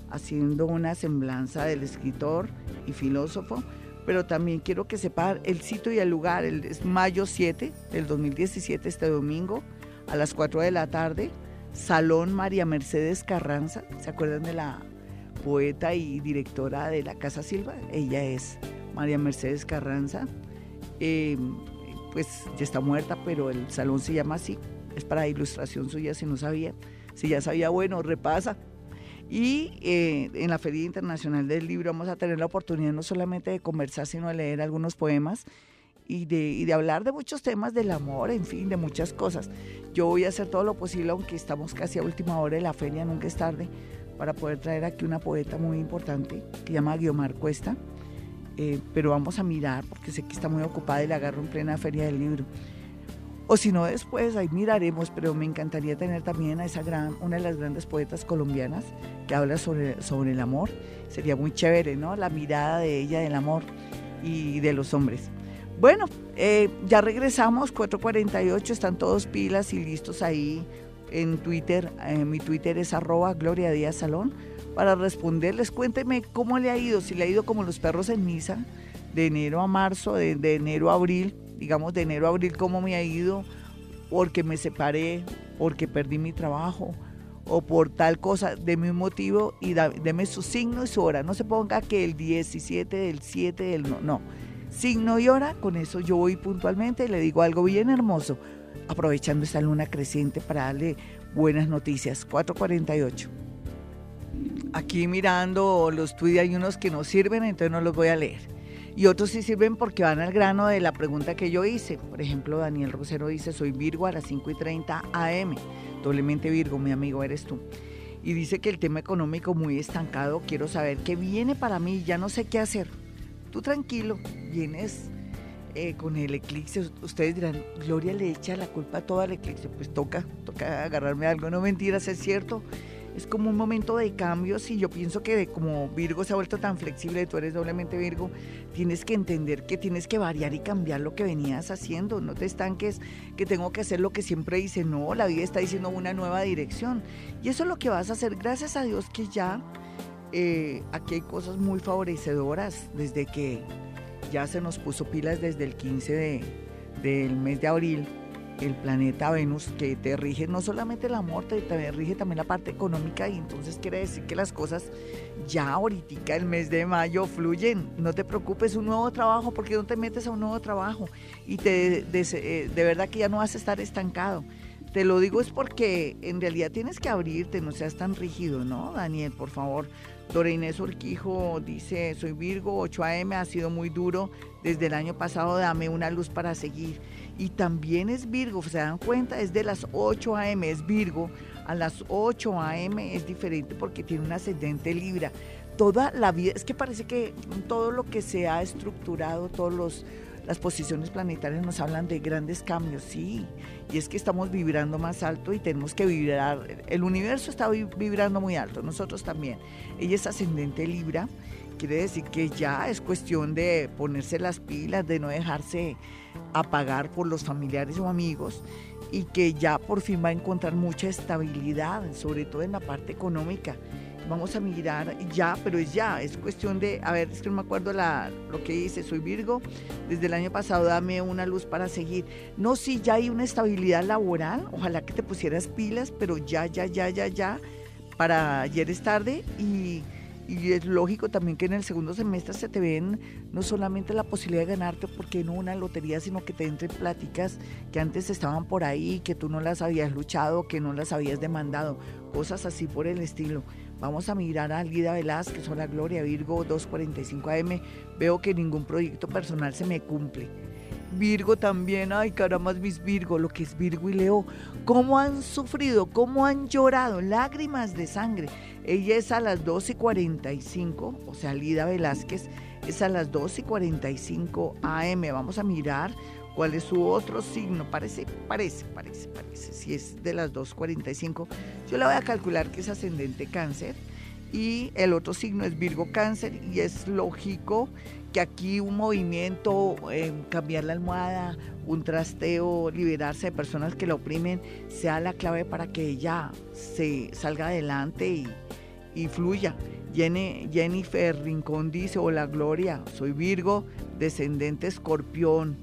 haciendo una semblanza del escritor y filósofo. Pero también quiero que sepan el sitio y el lugar, es mayo 7 del 2017, este domingo, a las 4 de la tarde Salón María Mercedes Carranza. ¿Se acuerdan de la poeta y directora de la Casa Silva? Ella es María Mercedes Carranza. Em, pues ya está muerta, pero el salón se llama así. Es para ilustración suya, si no sabía. Si ya sabía, bueno, repasa. Y eh, en la Feria Internacional del Libro vamos a tener la oportunidad no solamente de conversar, sino de leer algunos poemas y de, hablar de muchos temas del amor, en fin, de muchas cosas. Yo voy a hacer todo lo posible, aunque estamos casi a última hora de la feria, nunca es tarde, para poder traer aquí una poeta muy importante que se llama Guiomar Cuesta. Eh, pero vamos a mirar, porque sé que está muy ocupada y la agarro en plena feria del libro. O si no, después ahí miraremos, pero me encantaría tener también a esa gran, una de las grandes poetas colombianas que habla sobre, sobre el amor. Sería muy chévere, ¿no? La mirada de ella del amor y de los hombres. Bueno, eh, ya regresamos, 4.48, están todos pilas y listos ahí en Twitter. Eh, mi Twitter es arroba Gloria Díaz Salón para responderles. Cuénteme cómo le ha ido, si le ha ido como los perros en misa, de enero a marzo, de, enero a abril, digamos de enero a abril, cómo me ha ido, porque me separé, porque perdí mi trabajo o por tal cosa, de mi motivo y deme su signo y su hora. No se ponga que el 17 del 7 del no, no signo y hora, con eso yo voy puntualmente y le digo algo bien hermoso, aprovechando esta luna creciente para darle buenas noticias. 448. Aquí mirando los tweets hay unos que no sirven, entonces no los voy a leer. Y otros sí sirven porque van al grano de la pregunta que yo hice. Por ejemplo, Daniel Rosero dice, soy Virgo a las 5 y 30 AM. Doblemente Virgo, mi amigo, eres tú. Y dice que el tema económico muy estancado, quiero saber qué viene para mí, ya no sé qué hacer. Tú tranquilo, vienes eh, con el eclipse. Ustedes dirán, Gloria le echa la culpa a todo el eclipse. Pues toca, toca agarrarme algo. No mentiras, es cierto es como un momento de cambios y yo pienso que como Virgo se ha vuelto tan flexible, tú eres doblemente Virgo, tienes que entender que tienes que variar y cambiar lo que venías haciendo, no te estanques que tengo que hacer lo que siempre hice, no, la vida está diciendo una nueva dirección. Y eso es lo que vas a hacer, gracias a Dios que ya eh, aquí hay cosas muy favorecedoras desde que ya se nos puso pilas desde el 15 de, del mes de abril el planeta Venus que te rige no solamente el amor, te, rige también la parte económica y entonces quiere decir que las cosas ya ahorita el mes de mayo fluyen. No te preocupes, un nuevo trabajo, porque no te metes a un nuevo trabajo y te, de, eh, de verdad que ya no vas a estar estancado. Te lo digo es porque en realidad tienes que abrirte, no seas tan rígido, ¿no, Daniel? Por favor. Dora Inés Orquijo dice, soy Virgo, 8 AM, ha sido muy duro desde el año pasado, dame una luz para seguir y también es Virgo, se dan cuenta, es de las 8 a.m., es Virgo, a las 8 a.m. es diferente porque tiene un ascendente Libra. Toda la vida, es que parece que todo lo que se ha estructurado, todas las posiciones planetarias nos hablan de grandes cambios, sí, y es que estamos vibrando más alto y tenemos que vibrar, el universo está vibrando muy alto, nosotros también. Ella es ascendente Libra, quiere decir que ya es cuestión de ponerse las pilas, de no dejarse apagar por los familiares o amigos y que ya por fin va a encontrar mucha estabilidad, sobre todo en la parte económica. Vamos a mirar ya, pero es ya, es cuestión de, a ver, es que no me acuerdo lo que dice, soy Virgo, desde el año pasado dame una luz para seguir. No, sí, ya hay una estabilidad laboral, ojalá que te pusieras pilas, pero ya, ya, ya, ya, ya, para ayer es tarde y es lógico también que en el segundo semestre se te ven no solamente la posibilidad de ganarte porque no una lotería, sino que te entren pláticas que antes estaban por ahí, que tú no las habías luchado, que no las habías demandado, cosas así por el estilo. Vamos a mirar a Lida Velázquez. O la Gloria. Virgo 245 AM. Veo que ningún proyecto personal se me cumple. Virgo también, ay caramba, mis Virgo, lo que es Virgo y Leo, cómo han sufrido, cómo han llorado, lágrimas de sangre. Ella es a las 12 y 45, o sea, Lida Velázquez es a las 12 y 45 AM. Vamos a mirar cuál es su otro signo. Parece, parece, parece, parece. Si es de las 2.45, yo la voy a calcular que es ascendente cáncer. Y el otro signo es Virgo cáncer y es lógico que aquí un movimiento, eh, cambiar la almohada, un trasteo, liberarse de personas que la oprimen, sea la clave para que ella se salga adelante y, y fluya. Jennifer Rincón dice, hola Gloria, soy Virgo, descendente escorpión.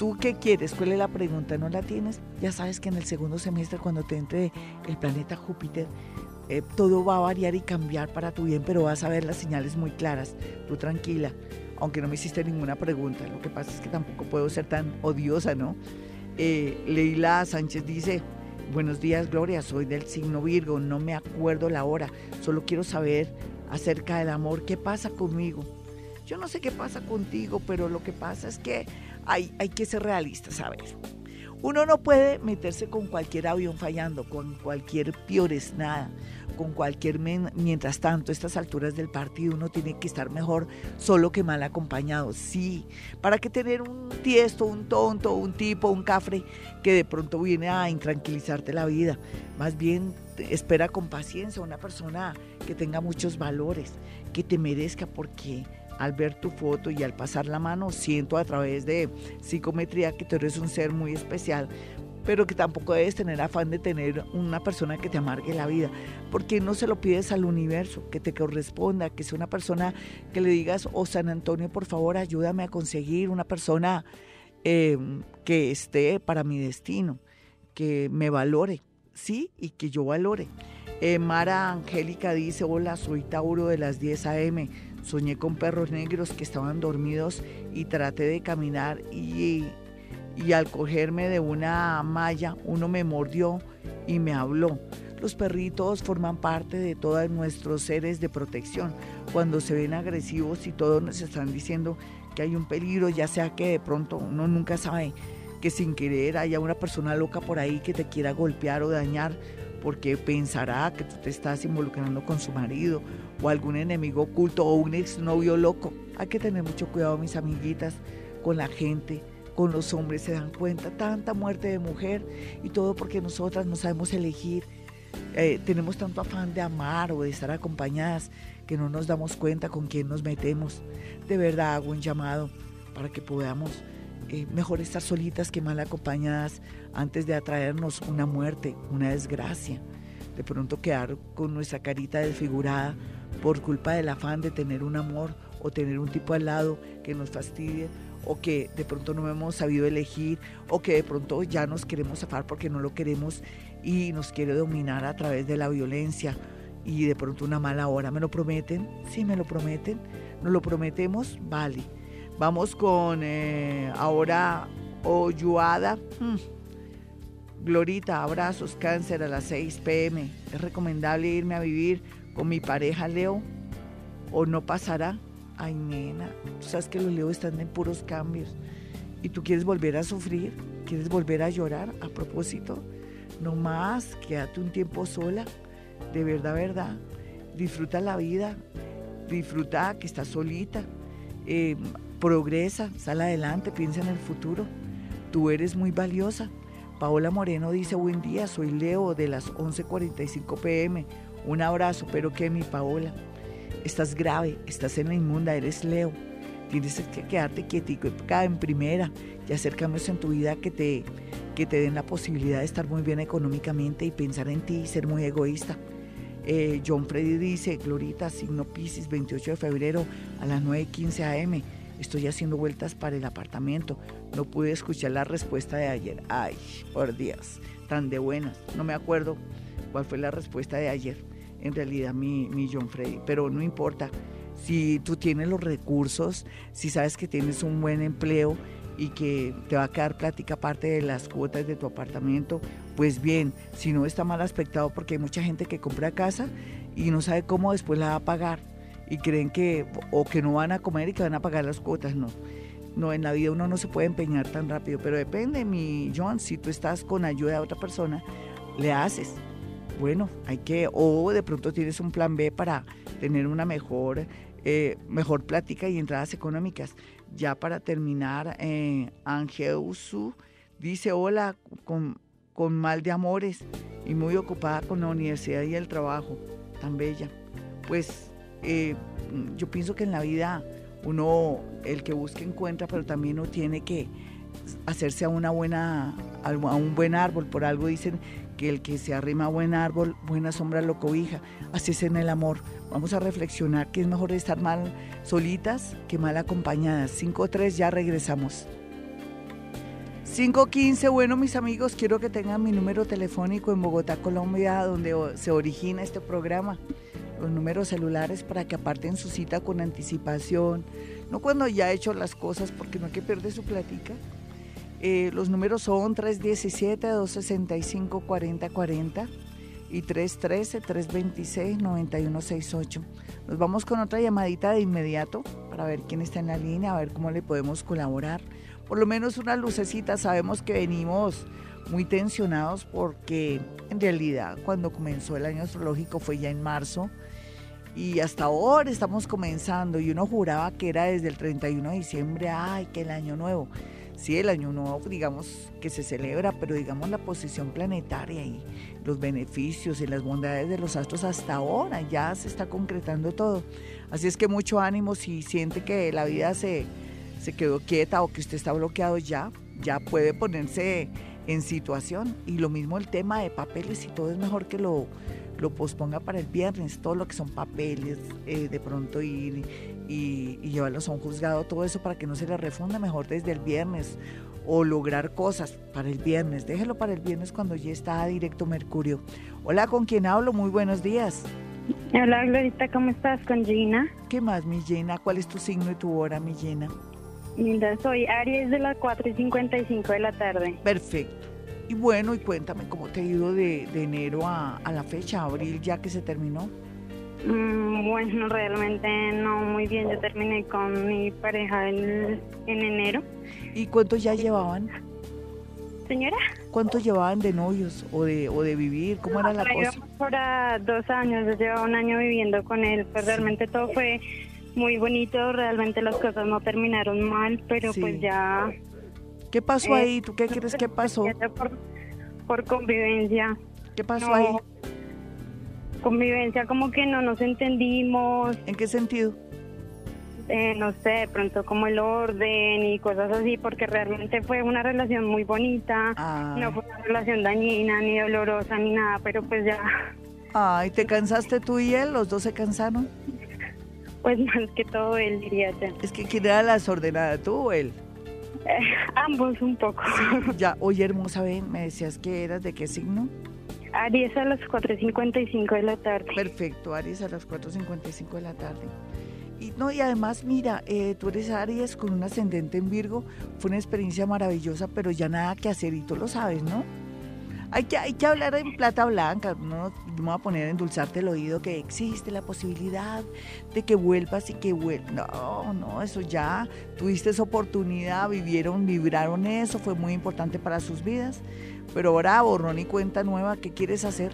¿Tú qué quieres? ¿Cuál es la pregunta? ¿No la tienes? Ya sabes que en el segundo semestre, cuando te entre el planeta Júpiter, eh, todo va a variar y cambiar para tu bien, pero vas a ver las señales muy claras. Tú tranquila aunque no me hiciste ninguna pregunta. Lo que pasa es que tampoco puedo ser tan odiosa, ¿no? Eh, Leila Sánchez dice, buenos días Gloria, soy del signo Virgo, no me acuerdo la hora, solo quiero saber acerca del amor, ¿qué pasa conmigo? Yo no sé qué pasa contigo, pero lo que pasa es que hay, que ser realistas, ¿sabes? Uno no puede meterse con cualquier avión fallando, con cualquier piores nada con cualquier mientras tanto, estas alturas del partido uno tiene que estar mejor solo que mal acompañado. Sí, para que tener un tiesto, un tonto, un tipo, un cafre que de pronto viene a intranquilizarte la vida. Más bien espera con paciencia una persona que tenga muchos valores, que te merezca porque al ver tu foto y al pasar la mano siento a través de psicometría que tú eres un ser muy especial pero que tampoco debes tener afán de tener una persona que te amargue la vida, porque no se lo pides al universo, que te corresponda, que sea una persona que le digas, oh San Antonio, por favor, ayúdame a conseguir una persona em, que esté para mi destino, que me valore, sí, y que yo valore. Eh, Mara Angélica dice, hola, soy Tauro de las 10 a.m., soñé con perros negros que estaban dormidos y traté de caminar y, y al cogerme de una malla uno me mordió y me habló. Los perritos forman parte de todos nuestros seres de protección. Cuando se ven agresivos y todos nos están diciendo que hay un peligro, ya sea que de pronto uno nunca sabe que sin querer haya una persona loca por ahí que te quiera golpear o dañar porque pensará que tú te estás involucrando con su marido o algún enemigo oculto o un exnovio loco. Hay que tener mucho cuidado, mis amiguitas, con la gente, con los hombres. Se dan cuenta, tanta muerte de mujer y todo porque nosotras no sabemos elegir eh, tenemos tanto afán de amar o de estar acompañadas que no nos damos cuenta con quién nos metemos. De verdad hago un llamado para que podamos eh, mejor estar solitas que mal acompañadas antes de atraernos una muerte, una desgracia. De pronto quedar con nuestra carita desfigurada por culpa del afán de tener un amor o tener un tipo al lado que nos fastidie o que de pronto no hemos sabido elegir o que de pronto ya nos queremos zafar porque no lo queremos y nos quiere dominar a través de la violencia y de pronto una mala hora. ¿Me lo prometen? Sí, me lo prometen. ¿Nos lo prometemos? Vale. Vamos con eh, ahora Oyuada. Hmm. Glorita, abrazos, cáncer a las 6 pm. ¿Es recomendable irme a vivir con mi pareja Leo? ¿O no pasará? Ay, nena, tú sabes que los Leo están en puros cambios. ¿Y tú quieres volver a sufrir? ¿Quieres volver a llorar a propósito? No más, quédate un tiempo sola, de verdad, verdad. Disfruta la vida, disfruta que estás solita, eh, progresa, sal adelante, piensa en el futuro. Tú eres muy valiosa. Paola Moreno dice, buen día, soy Leo de las 11.45 pm. Un abrazo, pero que mi Paola. Estás grave, estás en la inmunda, eres Leo. Tienes que quedarte quietico en primera y hacer cambios en tu vida que te que te den la posibilidad de estar muy bien económicamente y pensar en ti y ser muy egoísta. Eh, John Freddy dice, Glorita, signo Pisces, 28 de febrero a las 9.15 am. Estoy haciendo vueltas para el apartamento. No pude escuchar la respuesta de ayer. Ay, por Dios, tan de buenas. No me acuerdo cuál fue la respuesta de ayer. En realidad, mi, mi John Freddy. Pero no importa. Si tú tienes los recursos, si sabes que tienes un buen empleo, y que te va a quedar plática aparte de las cuotas de tu apartamento, pues bien, si no está mal aspectado porque hay mucha gente que compra casa y no sabe cómo después la va a pagar y creen que o que no van a comer y que van a pagar las cuotas, no. No, en la vida uno no se puede empeñar tan rápido, pero depende, mi John, si tú estás con ayuda de otra persona, le haces. Bueno, hay que, o de pronto tienes un plan B para tener una mejor, eh, mejor plática y entradas económicas. Ya para terminar, eh, Angeusu dice, hola, con, con mal de amores y muy ocupada con la universidad y el trabajo, tan bella. Pues eh, yo pienso que en la vida uno, el que busca encuentra, pero también uno tiene que hacerse a una buena, a un buen árbol. Por algo dicen que el que se arrima a buen árbol, buena sombra lo cobija. Así es en el amor. Vamos a reflexionar que es mejor estar mal solitas que mal acompañadas. 5-3, ya regresamos. 515, bueno mis amigos, quiero que tengan mi número telefónico en Bogotá, Colombia, donde se origina este programa. Los números celulares para que aparten su cita con anticipación, no cuando ya he hecho las cosas porque no hay que perder su platica. Eh, los números son 317-265-4040 y 313-326-9168. Nos vamos con otra llamadita de inmediato para ver quién está en la línea, a ver cómo le podemos colaborar. Por lo menos una lucecita, sabemos que venimos muy tensionados porque en realidad cuando comenzó el año astrológico fue ya en marzo y hasta ahora estamos comenzando y uno juraba que era desde el 31 de diciembre, ay, que el año nuevo sí, el año nuevo, digamos, que se celebra, pero digamos la posición planetaria y los beneficios y las bondades de los astros hasta ahora ya se está concretando todo. Así es que mucho ánimo si siente que la vida se, se quedó quieta o que usted está bloqueado ya, ya puede ponerse en situación. Y lo mismo el tema de papeles y todo es mejor que lo, lo posponga para el viernes, todo lo que son papeles, eh, de pronto ir y, llevarlos a un juzgado, todo eso para que no se le refunda mejor desde el viernes o lograr cosas para el viernes. Déjelo para el viernes cuando ya está directo Mercurio. Hola, ¿con quién hablo? Muy buenos días. Hola, Glorita, ¿cómo estás? Con Gina. ¿Qué más, mi llena? ¿Cuál es tu signo y tu hora, mi llena? Mira, soy Aries de las 4 y 55 de la tarde. Perfecto. Y bueno, y cuéntame cómo te ha ido de, de enero a, a la fecha, abril, ya que se terminó. Mm, bueno, realmente no muy bien. Yo terminé con mi pareja en, en enero. ¿Y cuánto ya llevaban? Señora, ¿Cuánto llevaban de novios o de, o de vivir? ¿Cómo era la cosa? llevamos para dos años. Yo llevaba un año viviendo con él. Pues realmente todo fue muy bonito. Realmente las cosas no terminaron mal, pero Sí. pues ya. ¿Qué pasó eh, ahí? ¿Tú qué crees que pasó? Por, por convivencia. ¿Qué pasó No, ahí? Convivencia, como que no nos entendimos. ¿En qué sentido? eh, no sé, de pronto como el orden y cosas así, porque realmente fue una relación muy bonita, Ah. no fue una relación dañina, ni dolorosa, ni nada, pero pues ya, Ay, ¿te cansaste tú y él? ¿Los dos se cansaron? pues más que todo él diría ya. Es que ¿quién era la desordenada? ¿Tú o él? Eh, ambos un poco. Ya, oye, hermosa, ven, me decías que eras de qué signo. Aries a las 4.55 de la tarde. Perfecto, Aries a las 4.55 de la tarde. Y no, y además, mira, eh, tú eres Aries con un ascendente en Virgo, fue una experiencia maravillosa, pero ya nada que hacer y tú lo sabes, ¿no? Hay que, hay que hablar en plata blanca, no me voy a poner a endulzarte el oído que existe la posibilidad de que vuelvas y que vuelvas. No, no, eso ya, tuviste esa oportunidad, vivieron, vibraron eso, fue muy importante para sus vidas, pero ahora borrón y cuenta nueva, ¿qué quieres hacer?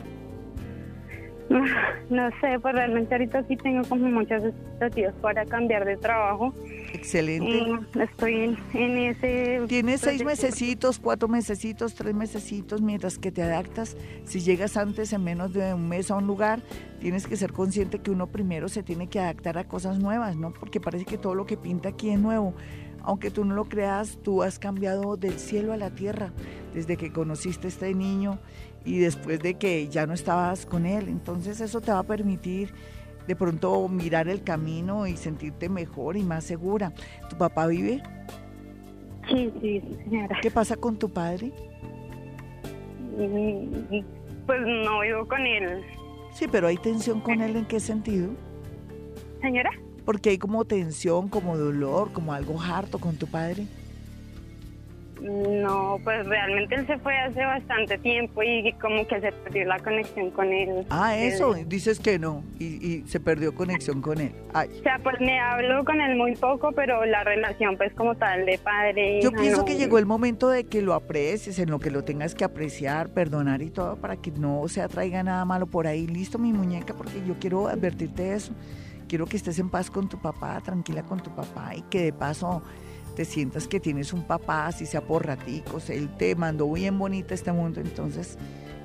No sé, pues realmente ahorita sí tengo como muchas expectativas para cambiar de trabajo. Excelente. Y estoy en, en ese... Tienes seis mesecitos, cuatro mesecitos, tres mesecitos mientras que te adaptas. Si llegas antes en menos de un mes a un lugar, tienes que ser consciente que uno primero se tiene que adaptar a cosas nuevas, ¿no? Porque parece que todo lo que pinta aquí es nuevo. Aunque tú no lo creas, tú has cambiado del cielo a la tierra desde que conociste a este niño y después de que ya no estabas con él. Entonces eso te va a permitir de pronto mirar el camino y sentirte mejor y más segura. ¿Tu papá vive? Sí, sí, señora. ¿Qué pasa con tu padre? Mm, Pues no vivo con él. Sí, pero hay tensión con él en qué sentido? Señora, Porque hay como tensión, como dolor, como algo harto con tu padre. No, pues realmente él se fue hace bastante tiempo y como que se perdió la conexión con él. Ah, eso, Él- dices que no y, y se perdió conexión con él. Ay, o sea, pues me hablo con él muy poco, pero la relación pues como tal de padre. yo hija, pienso no. que llegó el momento de que lo aprecies, en lo que lo tengas que apreciar, perdonar y todo, para que no se atraiga nada malo por ahí. Listo, mi muñeca, porque yo quiero advertirte de eso. Quiero que estés en paz con tu papá, tranquila con tu papá y que de paso te sientas que tienes un papá, así sea por raticos. Él te mandó bien bonita este mundo, entonces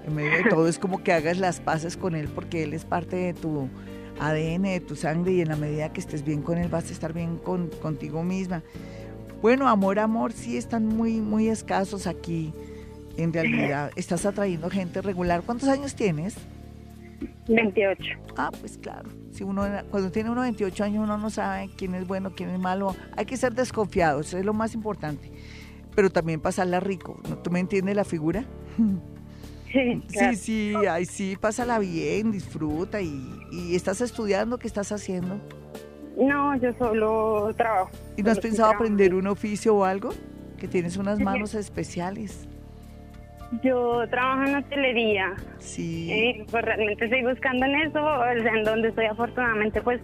en medio de todo es como que hagas las paces con él porque él es parte de tu ADN, de tu sangre y en la medida que estés bien con él vas a estar bien con, contigo misma. Bueno, amor, amor, sí están muy, muy escasos aquí. En realidad, estás atrayendo gente regular. ¿Cuántos años tienes? 28. Ah, pues claro. Si uno cuando tiene uno 28 años uno no sabe quién es bueno, quién es malo. Hay que ser desconfiado, eso es lo más importante. Pero también pasarla rico. ¿no? ¿Tú me entiendes la figura? Sí, claro. Sí, sí, ay, sí, pásala bien, disfruta y, y estás estudiando, ¿qué estás haciendo? No, yo solo trabajo. ¿Y no has pensado aprender un oficio o algo? Que tienes unas manos especiales. Yo trabajo en hotelería. Sí. Eh, pues realmente estoy buscando en eso, o sea, en donde estoy afortunadamente, pues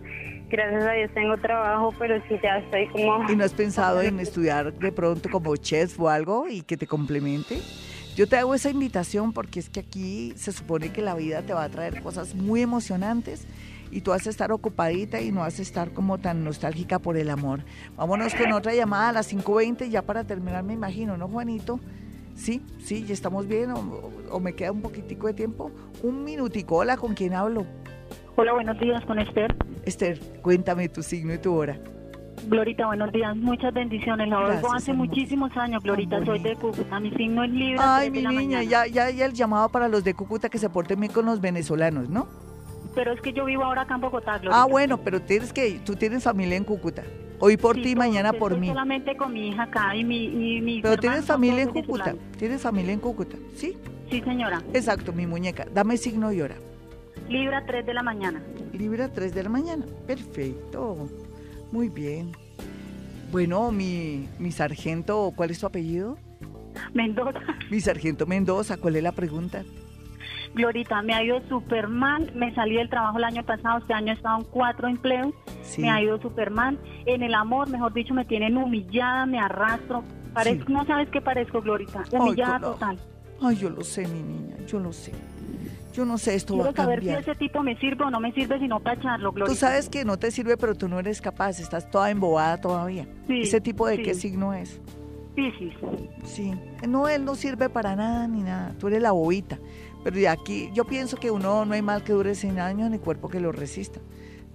gracias a Dios tengo trabajo, pero sí ya estoy como... ¿Y no has pensado en estudiar de pronto como chef o algo y que te complemente? Yo te hago esa invitación porque es que aquí se supone que la vida te va a traer cosas muy emocionantes y tú vas a estar ocupadita y no vas a estar como tan nostálgica por el amor. Vámonos con otra llamada a las 5.20 ya para terminar, me imagino, ¿no, Juanito? Sí, sí, ya estamos bien o, o me queda un poquitico de tiempo. Un minutico, hola, ¿con quién hablo? Hola, buenos días con Esther. Esther, cuéntame tu signo y tu hora. Glorita, buenos días. Muchas bendiciones. La oigo Gracias, hace muchísimos años, Glorita. Soy de. Cúcuta. Mi signo es Libra. Ay, mi niña, ya, ya, ya el llamado para los de Cúcuta que se porten bien con los venezolanos, ¿no? Pero es que yo vivo ahora acá en Bogotá, Glorita. Ah, bueno, pero tienes que, tú tienes familia en Cúcuta. Hoy por Sí, ti, mañana por mí. solamente con mi hija acá y mi y mis Pero tienes familia en Cúcuta. Tienes familia en Cúcuta, ¿sí? Sí, señora. Exacto, mi muñeca. Dame signo y hora. Libra 3 de la mañana. Libra 3 de la mañana. Perfecto. Muy bien. Bueno, mi, mi sargento, ¿cuál es tu apellido? Mendoza. Mi sargento Mendoza, ¿cuál es la pregunta? Glorita, me ha ido súper mal. Me salí del trabajo el año pasado. Este año he estado en cuatro empleos. Sí. Me ha ido súper mal. En el amor, mejor dicho, me tienen humillada, me arrastro. Parezco, Sí. No sabes qué parezco, Glorita. Humillada total. Ay, yo lo sé, mi niña, yo lo sé. Yo no sé, esto va Quiero a saber si cambiar. ese tipo me sirve o no me sirve, sino para echarlo, Glorita. Tú sabes que no te sirve, pero tú no eres capaz, estás toda embobada todavía. Sí, ¿Ese tipo de sí. qué signo es? Piscis. Sí. No, él no sirve para nada ni nada. Tú eres la bobita. Pero de aquí, yo pienso que uno no hay mal que dure 100 años ni cuerpo que lo resista.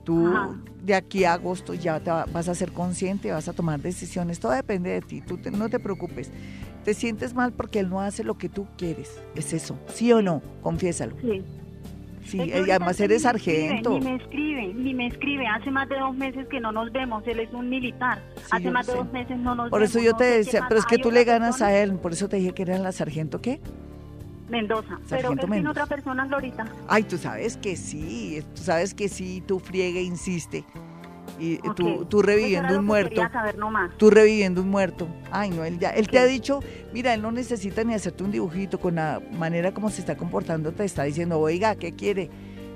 Tú Ajá. de aquí a agosto ya te va- vas a ser consciente, vas a tomar decisiones. Todo depende de ti. Tú te- no te preocupes. Te sientes mal porque él no hace lo que tú quieres. Es eso. ¿Sí o no? Confiésalo. Sí. Sí, ahorita además eres sargento. Ni me escribe, ni me escribe. Hace más de dos meses que no nos vemos. Él es un militar. Sí, Hace más de sé. dos meses no nos Por vemos. eso yo no te decía, pero es que tú le ganas a él. Por eso te dije que eras la sargento, ¿qué? Mendoza. Pero él tiene otra persona, Glorita. Ay, tú sabes que sí, tú sabes que sí, tú friegue, insiste. Y Ok. tú, tú Eso reviviendo un que muerto, saber nomás. tú reviviendo un muerto. Ay, no, él ya, él te ha dicho, mira, él no necesita ni hacerte un dibujito con la manera como se está comportando, te está diciendo, oiga, ¿qué quiere?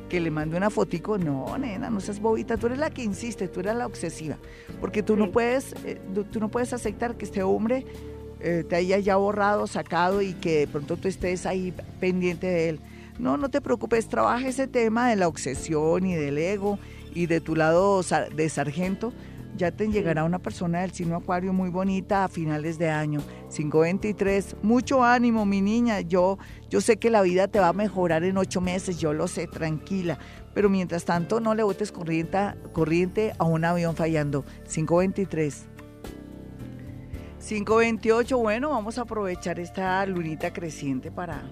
Que le mande una fotico. No, nena, no seas bobita, tú eres la que insiste, tú eres la obsesiva. Porque tú no puedes, eh, tú- tú no puedes aceptar que este hombre eh, te haya ya borrado, sacado y que de pronto tú estés ahí pendiente de él. No, no te preocupes, trabaja ese tema de la obsesión y del ego y de tu lado de sargento. Ya te llegará una persona del signo acuario muy bonita a finales de año, 523. Mucho ánimo, mi niña. Yo, yo sé que la vida te va a mejorar en ocho meses, yo lo sé, tranquila. Pero mientras tanto, no le botes corriente a un avión fallando. 523. 528, bueno, vamos a aprovechar esta lunita creciente para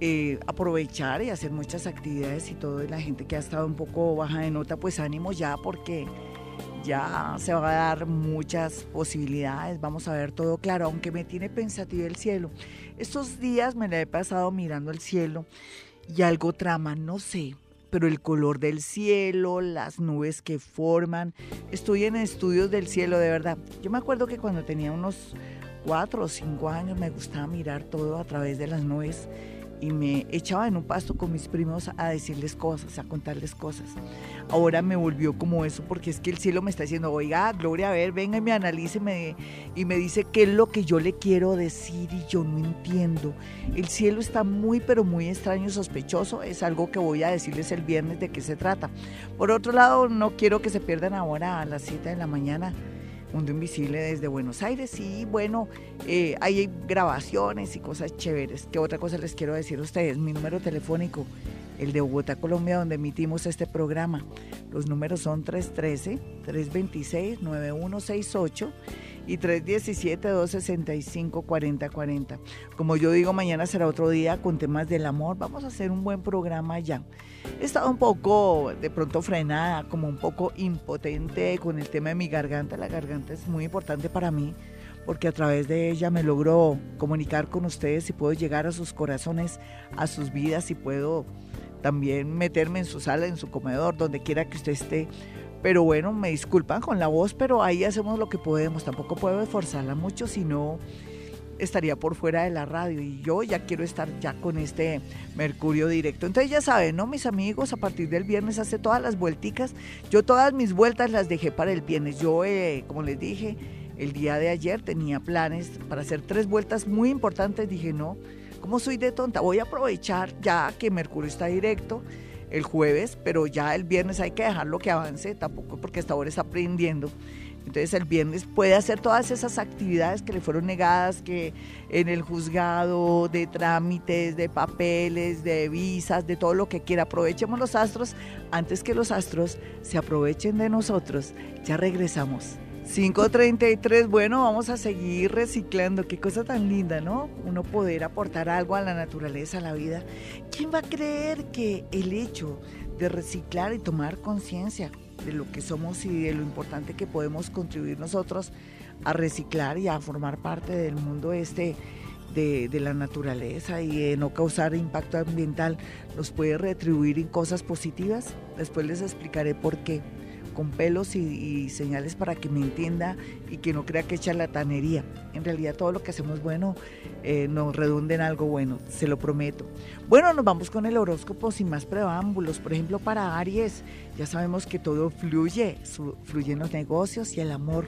eh, aprovechar y hacer muchas actividades y todo. Y la gente que ha estado un poco baja de nota, pues ánimo ya porque ya se va a dar muchas posibilidades. Vamos a ver todo claro, aunque me tiene pensativo el cielo. Estos días me la he pasado mirando el cielo y algo trama, no sé, pero el color del cielo, las nubes que forman. Estoy en estudios del cielo, de verdad. Yo me acuerdo que cuando tenía unos cuatro o cinco años me gustaba mirar todo a través de las nubes y me echaba en un pasto con mis primos a decirles cosas, a contarles cosas. Ahora me volvió como eso porque es que el cielo me está diciendo, oiga, Gloria, a ver, venga y me analice y me, dice qué es lo que yo le quiero decir y yo no entiendo. El cielo está muy, pero muy extraño y sospechoso. Es algo que voy a decirles el viernes de qué se trata. Por otro lado, no quiero que se pierdan ahora a las 7 de la mañana. Mundo Invisible desde Buenos Aires y bueno, eh, hay grabaciones y cosas chéveres. ¿Qué otra cosa les quiero decir a ustedes? Mi número telefónico, el de Bogotá, Colombia, donde emitimos este programa. Los números son 313-326-9168 y 317-265-4040. Como yo digo, mañana será otro día con temas del amor. Vamos a hacer un buen programa ya. He estado un poco de pronto frenada, como un poco impotente con el tema de mi garganta. La garganta es muy importante para mí porque a través de ella me logro comunicar con ustedes y puedo llegar a sus corazones, a sus vidas y puedo también meterme en su sala, en su comedor, donde quiera que usted esté. Pero bueno, me disculpan con la voz, pero ahí hacemos lo que podemos. Tampoco puedo esforzarla mucho, sino estaría por fuera de la radio y yo ya quiero estar ya con este Mercurio directo. Entonces ya saben, ¿no? Mis amigos, a partir del viernes hace todas las vuelticas. Yo todas mis vueltas las dejé para el viernes. Yo, eh, como les dije, el día de ayer tenía planes para hacer tres vueltas muy importantes. Dije, no, como soy de tonta, voy a aprovechar ya que Mercurio está directo el jueves, pero ya el viernes hay que dejarlo que avance, tampoco porque hasta ahora está aprendiendo. Entonces el viernes puede hacer todas esas actividades que le fueron negadas, que en el juzgado, de trámites, de papeles, de visas, de todo lo que quiera. Aprovechemos los astros antes que los astros se aprovechen de nosotros. Ya regresamos. 5.33, bueno, vamos a seguir reciclando. Qué cosa tan linda, ¿no? Uno poder aportar algo a la naturaleza, a la vida. ¿Quién va a creer que el hecho de reciclar y tomar conciencia de lo que somos y de lo importante que podemos contribuir nosotros a reciclar y a formar parte del mundo este de, de, la naturaleza y de no causar impacto ambiental nos puede retribuir en cosas positivas. Después les explicaré por qué con pelos y, señales para que me entienda y que no crea que es charlatanería. En realidad todo lo que hacemos bueno eh, nos redunda en algo bueno, se lo prometo. Bueno, nos vamos con el horóscopo sin más preámbulos. Por ejemplo, para Aries, ya sabemos que todo fluye, fluyen los negocios y el amor.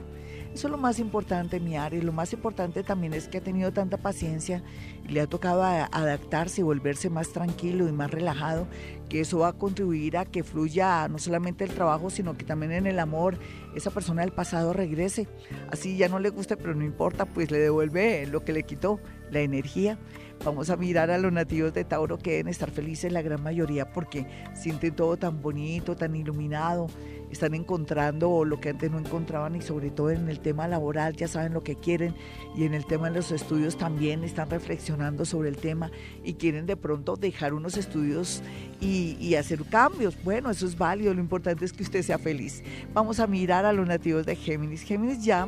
Eso es lo más importante, mi Aries. Lo más importante también es que ha tenido tanta paciencia y le ha tocado adaptarse y volverse más tranquilo y más relajado, que eso va a contribuir a que fluya no solamente el trabajo, sino que también en el amor esa persona del pasado regrese. Así ya no le guste, pero no importa, pues le devuelve lo que le quitó, la energía. Vamos a mirar a los nativos de Tauro que deben estar felices la gran mayoría porque sienten todo tan bonito, tan iluminado están encontrando lo que antes no encontraban y sobre todo en el tema laboral ya saben lo que quieren y en el tema de los estudios también están reflexionando sobre el tema y quieren de pronto dejar unos estudios y, hacer cambios. Bueno, eso es válido, lo importante es que usted sea feliz. Vamos a mirar a los nativos de Géminis. Géminis ya,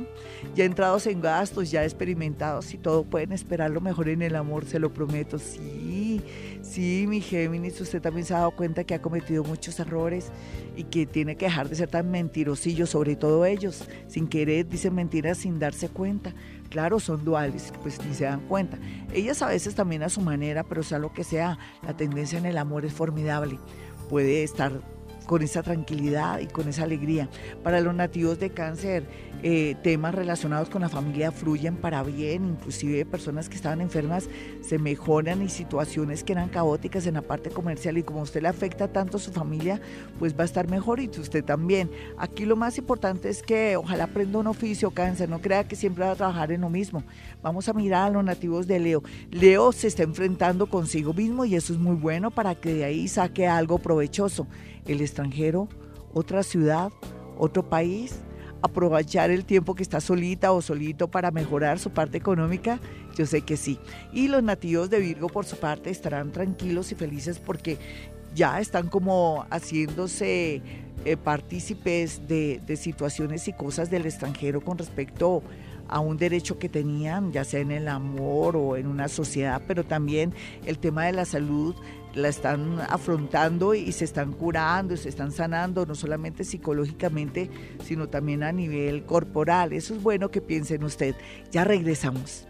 ya entrados en gastos, ya experimentados y todo, pueden esperar lo mejor en el amor, se lo prometo, sí. Sí, mi Géminis, usted también se ha dado cuenta que ha cometido muchos errores y que tiene que dejar de ser tan mentirosillo, sobre todo ellos, sin querer, dicen mentiras sin darse cuenta. Claro, son duales, pues ni se dan cuenta. Ellas a veces también a su manera, pero sea lo que sea, la tendencia en el amor es formidable. Puede estar con esa tranquilidad y con esa alegría. Para los nativos de cáncer, eh, temas relacionados con la familia fluyen para bien, inclusive personas que estaban enfermas se mejoran y situaciones que eran caóticas en la parte comercial y como usted le afecta tanto a su familia, pues va a estar mejor y usted también. Aquí lo más importante es que ojalá aprenda un oficio cáncer, no crea que siempre va a trabajar en lo mismo. Vamos a mirar a los nativos de Leo. Leo se está enfrentando consigo mismo y eso es muy bueno para que de ahí saque algo provechoso el extranjero, otra ciudad, otro país, aprovechar el tiempo que está solita o solito para mejorar su parte económica? Yo sé que sí. Y los nativos de Virgo, por su parte, estarán tranquilos y felices porque ya están como haciéndose eh, partícipes de, de situaciones y cosas del extranjero con respecto a un derecho que tenían, ya sea en el amor o en una sociedad, pero también el tema de la salud la están afrontando y se están curando, y se están sanando, no solamente psicológicamente, sino también a nivel corporal. Eso es bueno que piensen usted. Ya regresamos.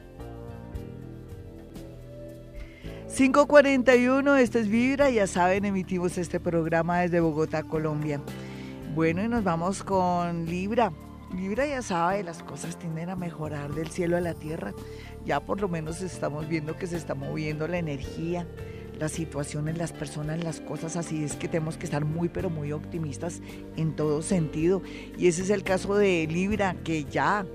541, esto es Vibra, ya saben, emitimos este programa desde Bogotá, Colombia. Bueno, y nos vamos con Libra. Libra ya sabe, las cosas tienden a mejorar del cielo a la tierra. Ya por lo menos estamos viendo que se está moviendo la energía las situaciones, las personas, las cosas, así es que tenemos que estar muy, pero muy optimistas en todo sentido. Y ese es el caso de Libra, que ya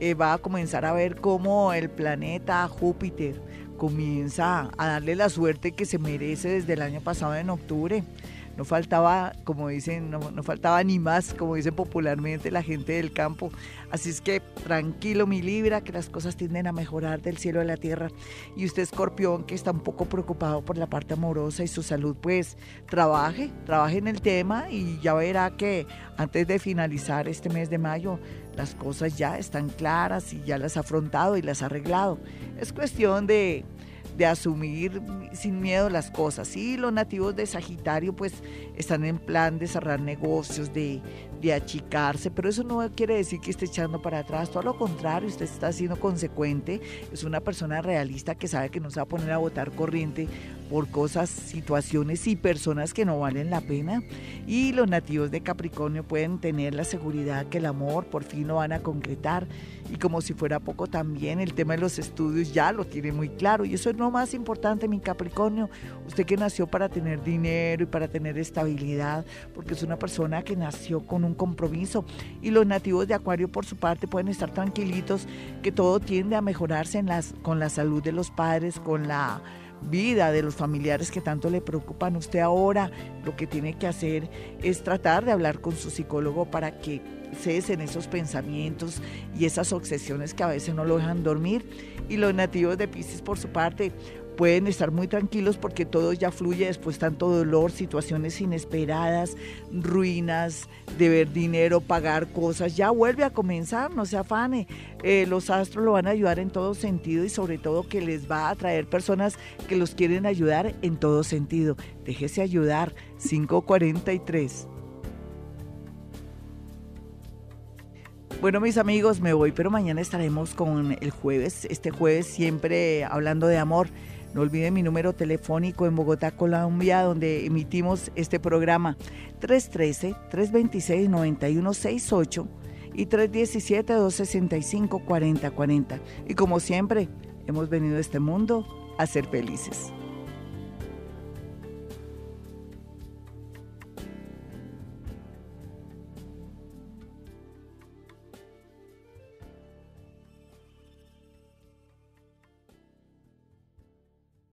eh, va a comenzar a ver cómo el planeta Júpiter comienza a darle la suerte que se merece desde el año pasado en octubre no faltaba, como dicen, no, faltaba ni más, como dicen popularmente la gente del campo. Así es que tranquilo mi Libra, que las cosas tienden a mejorar del cielo a la tierra. Y usted escorpión, que está un poco preocupado por la parte amorosa y su salud, pues trabaje, trabaje en el tema y ya verá que antes de finalizar este mes de mayo, las cosas ya están claras y ya las ha afrontado y las ha arreglado. Es cuestión de de asumir sin miedo las cosas. Y los nativos de Sagitario pues están en plan de cerrar negocios, de, de achicarse, pero eso no quiere decir que esté echando para atrás, todo lo contrario, usted está siendo consecuente, es una persona realista que sabe que no se va a poner a votar corriente por cosas, situaciones y personas que no valen la pena. Y los nativos de Capricornio pueden tener la seguridad que el amor por fin lo van a concretar. Y como si fuera poco también, el tema de los estudios ya lo tiene muy claro. Y eso es lo más importante, mi Capricornio. Usted que nació para tener dinero y para tener estabilidad, porque es una persona que nació con un compromiso. Y los nativos de Acuario, por su parte, pueden estar tranquilitos que todo tiende a mejorarse en las, con la salud de los padres, con la vida de los familiares que tanto le preocupan. Usted ahora lo que tiene que hacer es tratar de hablar con su psicólogo para que cesen esos pensamientos y esas obsesiones que a veces no lo dejan dormir. Y los nativos de Pisces, por su parte, pueden estar muy tranquilos porque todo ya fluye después tanto dolor, situaciones inesperadas, ruinas, deber dinero, pagar cosas, ya vuelve a comenzar, no se afane. Eh, los astros lo van a ayudar en todo sentido y sobre todo que les va a atraer personas que los quieren ayudar en todo sentido. Déjese ayudar, 543. Bueno, mis amigos, me voy, pero mañana estaremos con el jueves, este jueves siempre hablando de amor. No olviden mi número telefónico en Bogotá, Colombia, donde emitimos este programa 313-326-9168 y 317-265-4040. Y como siempre, hemos venido a este mundo a ser felices.